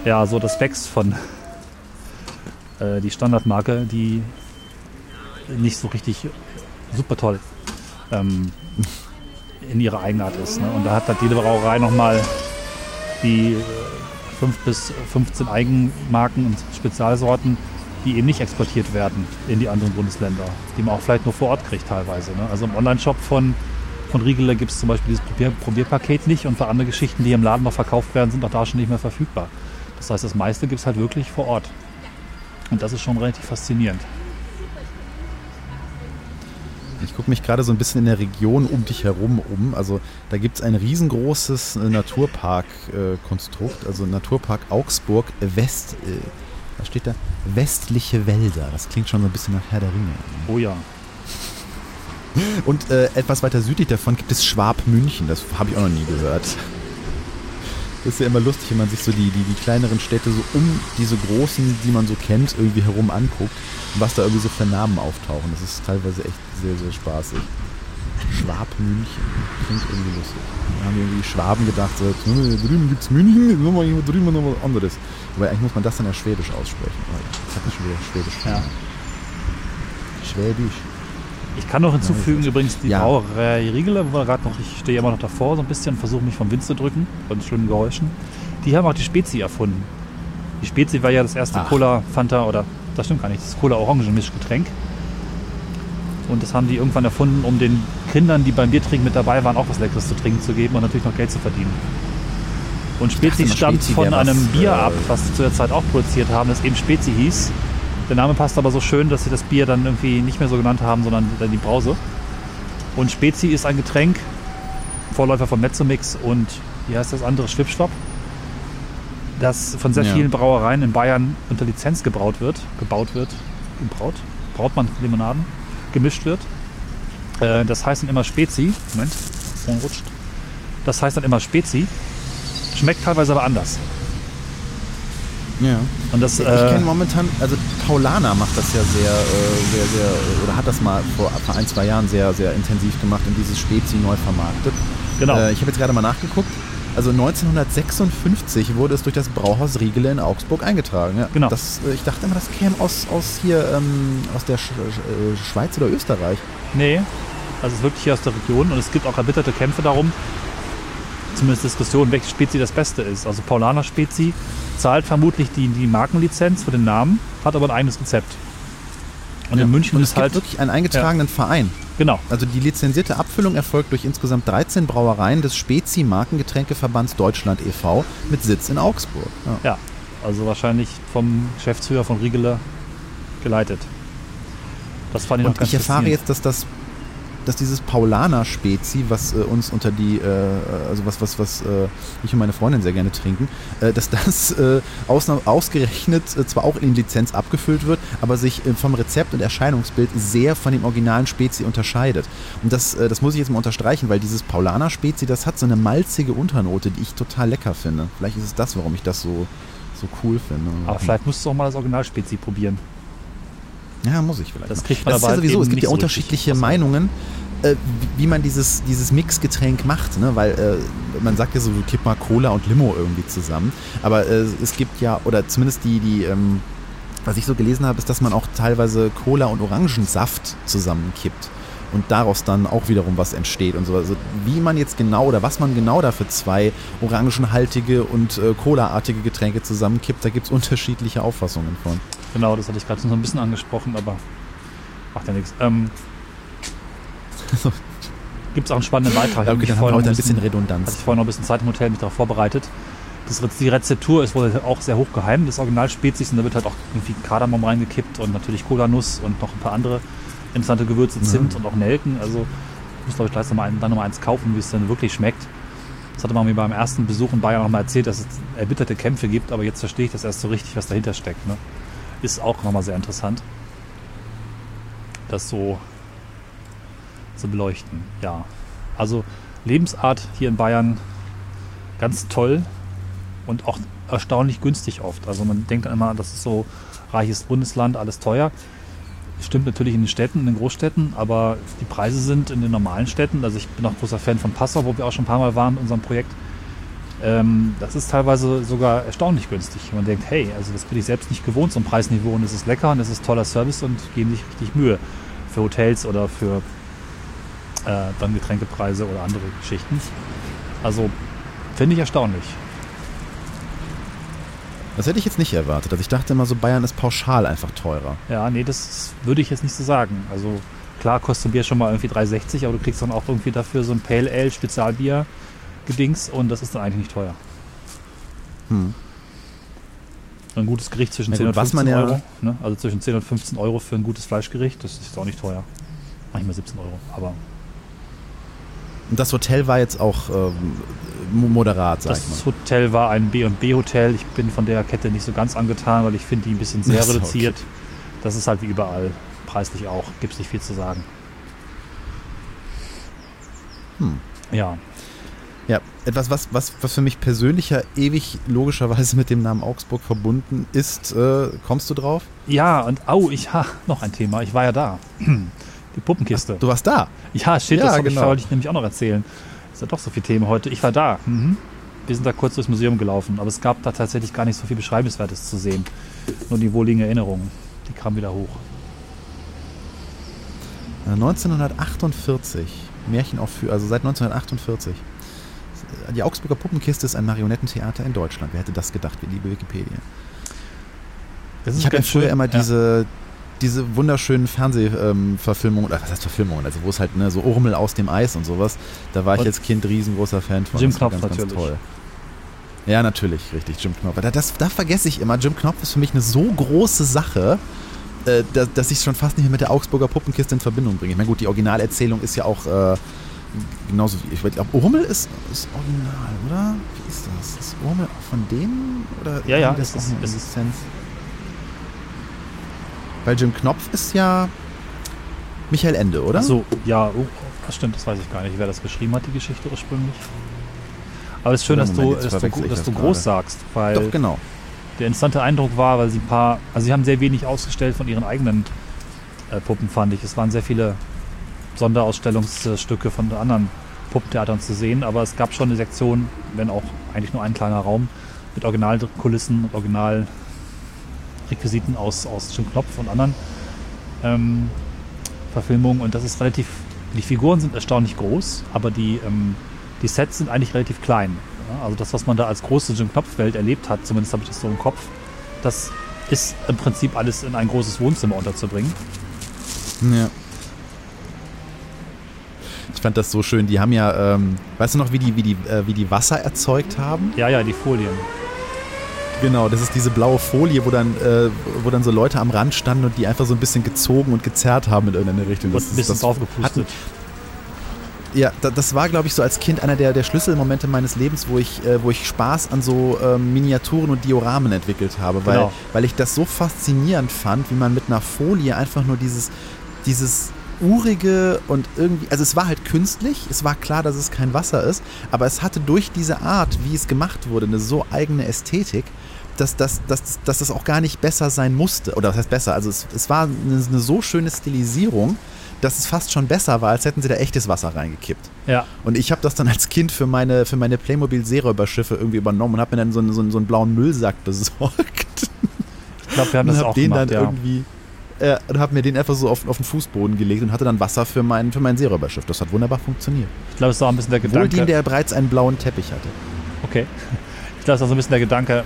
ja, so das Becks von äh, die Standardmarke, die nicht so richtig super toll ähm, in ihrer Eigenart ist. Ne? Und da hat halt jede Brauerei nochmal die äh, 5 bis 15 Eigenmarken und Spezialsorten, die eben nicht exportiert werden in die anderen Bundesländer, die man auch vielleicht nur vor Ort kriegt teilweise. Ne? Also im Online-Shop von, von Riegele gibt es zum Beispiel dieses Probier Probierpaket nicht und paar andere Geschichten, die im Laden noch verkauft werden, sind auch da schon nicht mehr verfügbar. Das heißt, das meiste gibt es halt wirklich vor Ort. Und das ist schon relativ faszinierend. Ich gucke mich gerade so ein bisschen in der Region um dich herum um. Also da gibt es ein riesengroßes äh, Naturpark-Konstrukt, also Naturpark Augsburg West. Äh, was steht da? Westliche Wälder. Das klingt schon so ein bisschen nach Herr der Ringe. Oh ja. Und äh, etwas weiter südlich davon gibt es Schwab-München. Das habe ich auch noch nie gehört. Das ist ja immer lustig, wenn man sich so die, die, die kleineren Städte so um diese großen, die man so kennt, irgendwie herum anguckt was da irgendwie so für Namen auftauchen. Das ist teilweise echt sehr, sehr spaßig. Schwab-München. Klingt irgendwie lustig. Da haben irgendwie Schwaben gedacht, so, "Hm, da drüben gibt es München, jetzt machen wir drüben noch was anderes. Aber eigentlich muss man das dann ja Schwedisch aussprechen. Das hat ja schon wieder Schwedisch. Ja. Schwäbisch. Ich kann noch hinzufügen, übrigens die Ja. Brauerei Riegele, wo wir gerade noch, ich stehe immer noch davor, so ein bisschen, versuche mich vom Wind zu drücken, von schlimmen Geräuschen. Die haben auch die Spezi erfunden. Die Spezi war ja das erste Ach. Cola, Fanta oder, das stimmt gar nicht, das Cola-Orangen-Mischgetränk. Und das haben die irgendwann erfunden, um den Kindern, die beim Biertrinken mit dabei waren, auch was Leckeres zu trinken zu geben und natürlich noch Geld zu verdienen. Und Spezi immer, stammt Spezi von wär was, einem Bier äh, ab, was sie zu der Zeit auch produziert haben, das eben Spezi hieß. Der Name passt aber so schön, dass sie das Bier dann irgendwie nicht mehr so genannt haben, sondern dann die Brause. Und Spezi ist ein Getränk, Vorläufer von Mezzomix und wie heißt das andere, Schwipschwapp, das von sehr Ja. vielen Brauereien in Bayern unter Lizenz gebraut wird, gebaut wird, gebraut, braut man Limonaden, gemischt wird. Äh, das heißt dann immer Spezi, Moment, Phone rutscht. Das heißt dann immer Spezi, schmeckt teilweise aber anders. Ja. Und das, Ich äh, kenne momentan, also Paulana macht das ja sehr, äh, sehr, sehr, oder hat das mal vor, vor ein, zwei Jahren sehr, sehr intensiv gemacht und dieses Spezi neu vermarktet. genau. Äh, ich habe jetzt gerade mal nachgeguckt. Also 1956 wurde es durch das Brauhaus Riegele in Augsburg eingetragen. Ja. Genau. Das, äh, ich dachte immer, das käme aus, aus hier, ähm, aus der Sch Sch äh, Schweiz oder Österreich. Nee, also es ist wirklich hier aus der Region und es gibt auch erbitterte Kämpfe darum, zumindest Diskussionen, welche Spezi das Beste ist. Also Paulaner Spezi zahlt vermutlich die, die Markenlizenz für den Namen, hat aber ein eigenes Rezept. Und Ja. in München und es ist gibt halt, wirklich einen eingetragenen Verein. Genau. Also die lizenzierte Abfüllung erfolgt durch insgesamt 13 Brauereien des Spezi Markengetränkeverbands Deutschland e.V. mit Sitz in Augsburg. Ja. Ja, also wahrscheinlich vom Geschäftsführer von Riegele geleitet. Das fand ich noch Und ganz ich erfahre jetzt, dass das dass dieses Paulaner Spezi, was äh, uns unter die, äh, also was, was, was äh, ich und meine Freundin sehr gerne trinken, äh, dass das äh, ausgerechnet äh, zwar auch in Lizenz abgefüllt wird, aber sich äh, vom Rezept und Erscheinungsbild sehr von dem originalen Spezi unterscheidet. Und das, äh, das muss ich jetzt mal unterstreichen, weil dieses Paulaner Spezi, das hat so eine malzige Unternote, die ich total lecker finde. Vielleicht ist es das, warum ich das so, so cool finde. Aber vielleicht musst du auch mal das Originalspezi probieren. Ja, muss ich vielleicht. Das kriegt man das ist aber ja halt sowieso, es gibt ja so unterschiedliche. Meinungen, äh, wie, man dieses, dieses Mixgetränk macht, ne? weil äh, man sagt ja so, kipp mal Cola und Limo irgendwie zusammen, aber äh, es gibt ja, oder zumindest die, die ähm, was ich so gelesen habe, ist, dass man auch teilweise Cola und Orangensaft zusammenkippt und daraus dann auch wiederum was entsteht und so. Also wie man jetzt genau oder was man genau da für zwei orangenhaltige und äh, Cola-artige Getränke zusammenkippt, da gibt es unterschiedliche Auffassungen von. Genau, das hatte ich gerade so ein bisschen angesprochen, aber macht ja nichts. Ähm, Gibt es auch einen spannenden Beitrag. Ja, okay, mich dann haben wir vorhin heute noch ein bisschen hatte Redundanz. ich vorhin noch ein bisschen Zeit im Hotel mich darauf vorbereitet. Das, die Rezeptur ist wohl auch sehr hoch geheim des Originalspezies und da wird halt auch irgendwie Kardamom reingekippt und natürlich Cola-Nuss und noch ein paar andere interessante Gewürze, Zimt und auch Nelken. Also muss glaube ich gleich noch mal ein, dann noch mal eins kaufen, wie es dann wirklich schmeckt. Das hatte man mir beim ersten Besuch in Bayern noch mal erzählt, dass es erbitterte Kämpfe gibt, aber jetzt verstehe ich das erst so richtig, was dahinter steckt. Ne? Ist auch nochmal sehr interessant, das so zu beleuchten. Ja, also Lebensart hier in Bayern ganz toll und auch erstaunlich günstig oft. Also man denkt immer, das ist so reiches Bundesland, alles teuer. Stimmt natürlich in den Städten, in den Großstädten, aber die Preise sind in den normalen Städten. Also ich bin auch großer Fan von Passau, wo wir auch schon ein paar Mal waren in unserem Projekt. Ähm, das ist teilweise sogar erstaunlich günstig. Man denkt, hey, also das bin ich selbst nicht gewohnt, so ein Preisniveau und es ist lecker und es ist toller Service und geben sich richtig Mühe für Hotels oder für äh, dann Getränkepreise oder andere Geschichten. Also finde ich erstaunlich. Das hätte ich jetzt nicht erwartet. Also ich dachte immer so, Bayern ist pauschal einfach teurer. Ja, nee, das würde ich jetzt nicht so sagen. Also klar kostet ein Bier schon mal irgendwie 3,60, aber du kriegst dann auch irgendwie dafür so ein Pale Ale Spezialbier gedings und das ist dann eigentlich nicht teuer. Hm. Ein gutes Gericht zwischen Na 10 gut, und was 15 man ja- Euro. Ne? Also zwischen 10 und 15 Euro für ein gutes Fleischgericht, das ist auch nicht teuer. Manchmal 17 Euro, aber Und das Hotel war jetzt auch ähm, mo- moderat, sag ich das mal. Hotel war ein B&B Hotel. Ich bin von der Kette nicht so ganz angetan, weil ich finde die ein bisschen sehr so, reduziert. Das ist halt wie überall, preislich auch, gibt es nicht viel zu sagen. Hm. Ja, Ja, etwas, was, was, was für mich persönlich ja ewig logischerweise mit dem Namen Augsburg verbunden ist. Äh, kommst du drauf? Ja, und au, ich ha, noch ein Thema. Ich war ja da. Die Puppenkiste. Du warst da. Ja, shit, Ja, das hab ich, genau. wollte ich nämlich auch noch erzählen. Ist ja doch so viel Themen heute. Ich war da. Mhm. Wir sind da kurz durchs Museum gelaufen, aber es gab da tatsächlich gar nicht so viel Beschreibenswertes zu sehen. Nur die wohligen Erinnerungen. Die kamen wieder hoch. Äh, 1948. Märchenaufführung, also seit 1948. Die Augsburger Puppenkiste ist ein Marionettentheater in Deutschland. Wer hätte das gedacht, liebe Wikipedia? Ich habe ja ganz früher schön. immer Ja. diese, diese wunderschönen Fernsehverfilmungen, oder was heißt Verfilmungen, also wo es halt ne, so Urmel aus dem Eis und sowas, da war ich Und als Kind riesengroßer Fan von. Jim Knopf natürlich. Ja, natürlich, richtig, Jim Knopf. Da, das, da vergesse ich immer, Jim Knopf ist für mich eine so große Sache, äh, dass, dass ich es schon fast nicht mehr mit der Augsburger Puppenkiste in Verbindung bringe. Ich meine, gut, die Originalerzählung ist ja auch äh, genauso wie, ich glaube, Urmel ist, ist original, oder? Wie ist das? Ist Urmel auch von denen? Oder Ja, ja, das ist- auch eine ist- Lizenz? Weil Jim Knopf ist ja Michael Ende, oder? Ach so, ja, oh, das stimmt, das weiß ich gar nicht, wer das geschrieben hat, die Geschichte ursprünglich. Aber es ist schön, dass du, dass du, dass das du gerade. groß sagst, weil Doch, genau. der instante Eindruck war, weil sie ein paar, also sie haben sehr wenig ausgestellt von ihren eigenen äh, Puppen, fand ich. Es waren sehr viele Sonderausstellungsstücke von anderen Puppentheatern zu sehen, aber es gab schon eine Sektion, wenn auch eigentlich nur ein kleiner Raum, mit Originalkulissen und Originalrequisiten aus, aus Jim Knopf und anderen ähm, Verfilmungen und das ist relativ, die Figuren sind erstaunlich groß, aber die, ähm, die Sets sind eigentlich relativ klein. Also das, was man da als große Jim Knopf-Welt erlebt hat, zumindest habe ich das so im Kopf, das ist im Prinzip alles in ein großes Wohnzimmer unterzubringen. Ja. Fand das so schön. Die haben ja, ähm, weißt du noch, wie die, wie, die, äh, wie die Wasser erzeugt haben? Ja, ja, die Folien. Genau, das ist diese blaue Folie, wo dann, äh, wo dann so Leute am Rand standen und die einfach so ein bisschen gezogen und gezerrt haben in irgendeine Richtung. Das, und ein bisschen das draufgepustet. Ja, das war, glaube ich, so als Kind einer der, der Schlüsselmomente meines Lebens, wo ich, äh, wo ich Spaß an so ähm, Miniaturen und Dioramen entwickelt habe, weil, genau. weil ich das so faszinierend fand, wie man mit einer Folie einfach nur dieses, dieses urige und irgendwie, also es war halt künstlich, es war klar, dass es kein Wasser ist, aber es hatte durch diese Art, wie es gemacht wurde, eine so eigene Ästhetik, dass, dass, dass, dass das auch gar nicht besser sein musste. Oder was heißt besser? Also es, es war eine, eine so schöne Stilisierung, dass es fast schon besser war, als hätten sie da echtes Wasser reingekippt. Ja. Und ich habe das dann als Kind für meine, für meine Playmobil-Seeräuberschiffe irgendwie übernommen und habe mir dann so, so, so einen blauen Müllsack besorgt. Ich glaube, wir haben das auch den gemacht, dann ja. irgendwie äh, und habe mir den einfach so auf, auf den Fußboden gelegt und hatte dann Wasser für mein, für mein Seeräuberschiff. Das hat wunderbar funktioniert. Ich glaube, es ist auch ein bisschen der Gedanke. Wohl den, der bereits einen blauen Teppich hatte. Okay. Ich glaube, es ist auch so ein bisschen der Gedanke,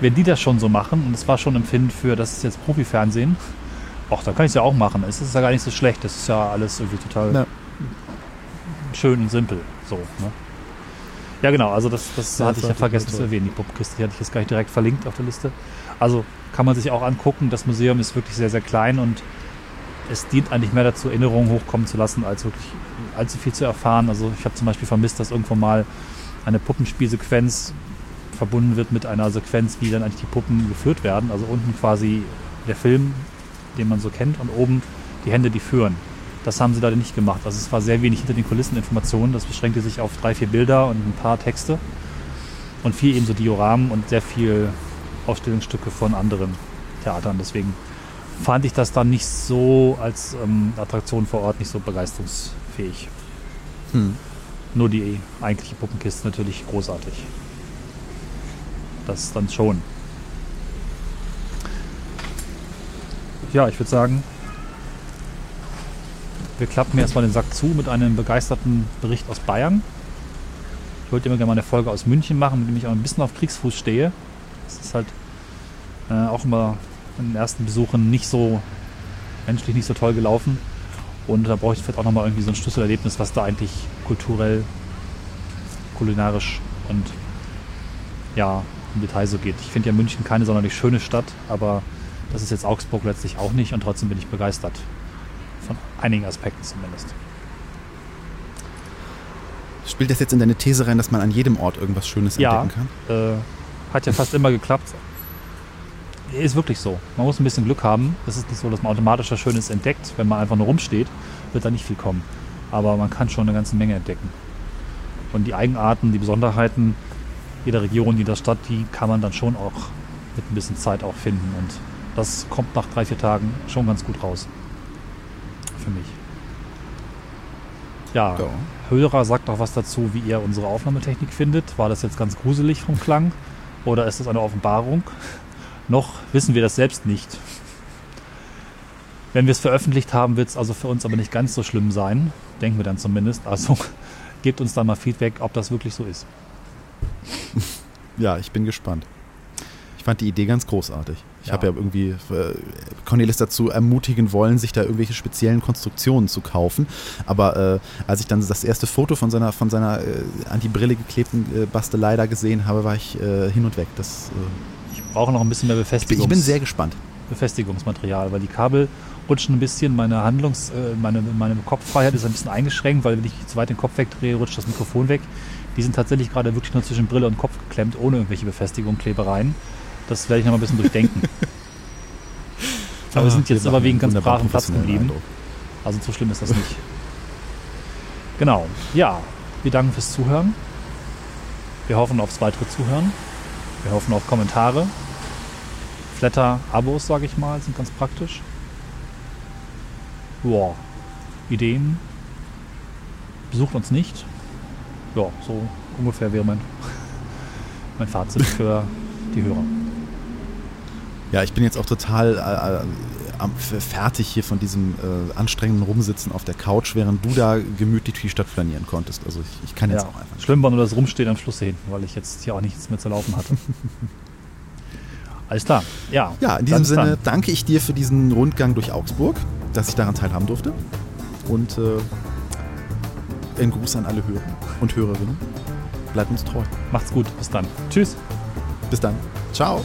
wenn die das schon so machen, und es war schon Empfinden für, das ist jetzt Profifernsehen, ach, da kann ich es ja auch machen. Es ist ja gar nicht so schlecht. Das ist ja alles irgendwie total ja. schön und simpel. So, ne? Ja, genau. Also, das, das ja, hatte das ich ja vergessen zu erwähnen. Die Puppenkiste, die hatte ich jetzt gar nicht direkt verlinkt auf der Liste. Also, kann man sich auch angucken. Das Museum ist wirklich sehr, sehr klein und es dient eigentlich mehr dazu, Erinnerungen hochkommen zu lassen, als wirklich allzu viel zu erfahren. Also, ich habe zum Beispiel vermisst, dass irgendwo mal eine Puppenspielsequenz verbunden wird mit einer Sequenz, wie dann eigentlich die Puppen geführt werden. Also unten quasi der Film den man so kennt, und oben die Hände, die führen. Das haben sie leider nicht gemacht. Also es war sehr wenig hinter den Kulissen Informationen. Das beschränkte sich auf drei, vier Bilder und ein paar Texte und viel eben so Dioramen und sehr viel Ausstellungsstücke von anderen Theatern. Deswegen fand ich das dann nicht so als ähm, Attraktion vor Ort nicht so begeisterungsfähig. Hm. Nur die eigentliche Puppenkiste natürlich großartig. Das dann schon. ja, ich würde sagen, wir klappen erstmal den Sack zu mit einem begeisterten Bericht aus Bayern. Ich wollte immer gerne mal eine Folge aus München machen, mit dem ich auch ein bisschen auf Kriegsfuß stehe. Das ist halt äh, auch immer in den ersten Besuchen nicht so menschlich nicht so toll gelaufen. Und da brauche ich vielleicht auch nochmal irgendwie so ein Schlüsselerlebnis, was da eigentlich kulturell, kulinarisch und ja, im Detail so geht. Ich finde ja München keine sonderlich schöne Stadt, aber das ist jetzt Augsburg letztlich auch nicht und trotzdem bin ich begeistert. Von einigen Aspekten zumindest. Spielt das jetzt in deine These rein, dass man an jedem Ort irgendwas Schönes ja, entdecken kann? Äh, hat ja fast immer geklappt. Ist wirklich so. Man muss ein bisschen Glück haben. Es ist nicht so, dass man automatisch was Schönes entdeckt. Wenn man einfach nur rumsteht, wird da nicht viel kommen. Aber man kann schon eine ganze Menge entdecken. Und die Eigenarten, die Besonderheiten jeder Region, jeder Stadt, die kann man dann schon auch mit ein bisschen Zeit auch finden. Und das kommt nach drei, vier Tagen schon ganz gut raus. Für mich. Ja, ja. Hörer sagt auch was dazu, wie ihr unsere Aufnahmetechnik findet. War das jetzt ganz gruselig vom Klang oder ist das eine Offenbarung? Noch wissen wir das selbst nicht. Wenn wir es veröffentlicht haben, wird es also für uns aber nicht ganz so schlimm sein. Denken wir dann zumindest. Also gebt uns da mal Feedback, ob das wirklich so ist. Ja, ich bin gespannt. Ich fand die Idee ganz großartig. Ich ja. habe ja irgendwie äh, Cornelis dazu ermutigen wollen, sich da irgendwelche speziellen Konstruktionen zu kaufen. Aber äh, als ich dann das erste Foto von seiner, von seiner äh, an die Brille geklebten äh, Bastelei da gesehen habe, war ich äh, hin und weg. Das, äh, ich brauche noch ein bisschen mehr Befestigung. Ich bin sehr gespannt. Befestigungsmaterial, weil die Kabel rutschen ein bisschen. Meine Handlungs-, meine, meine Kopffreiheit ist ein bisschen eingeschränkt, weil wenn ich zu weit den Kopf wegdrehe, rutscht das Mikrofon weg. Die sind tatsächlich gerade wirklich nur zwischen Brille und Kopf geklemmt, ohne irgendwelche Befestigung, Klebereien. Das werde ich noch mal ein bisschen durchdenken. aber wir sind jetzt aber wegen ganz braven Platz geblieben. Also so schlimm ist das nicht. Genau. Ja, wir danken fürs Zuhören. Wir hoffen aufs weitere Zuhören. Wir hoffen auf Kommentare. Flatter, Abos, sage ich mal, sind ganz praktisch. Boah. Ideen. Besucht uns nicht. Ja, so ungefähr wäre mein, mein Fazit für die Hörer. Ja, ich bin jetzt auch total äh, fertig hier von diesem äh, anstrengenden Rumsitzen auf der Couch, während du da gemütlich die Stadt flanieren konntest. Also ich, ich kann jetzt ja, auch einfach. Schlimm war nur das Rumstehen am Schluss hin, weil ich jetzt hier auch nichts mehr zu laufen hatte. Alles klar. Ja, ja in diesem Sinne dann. danke ich dir für diesen Rundgang durch Augsburg, dass ich daran teilhaben durfte. Und äh, ein Gruß an alle Hörer und Hörerinnen. Bleibt uns treu. Macht's gut. Bis dann. Tschüss. Bis dann. Ciao.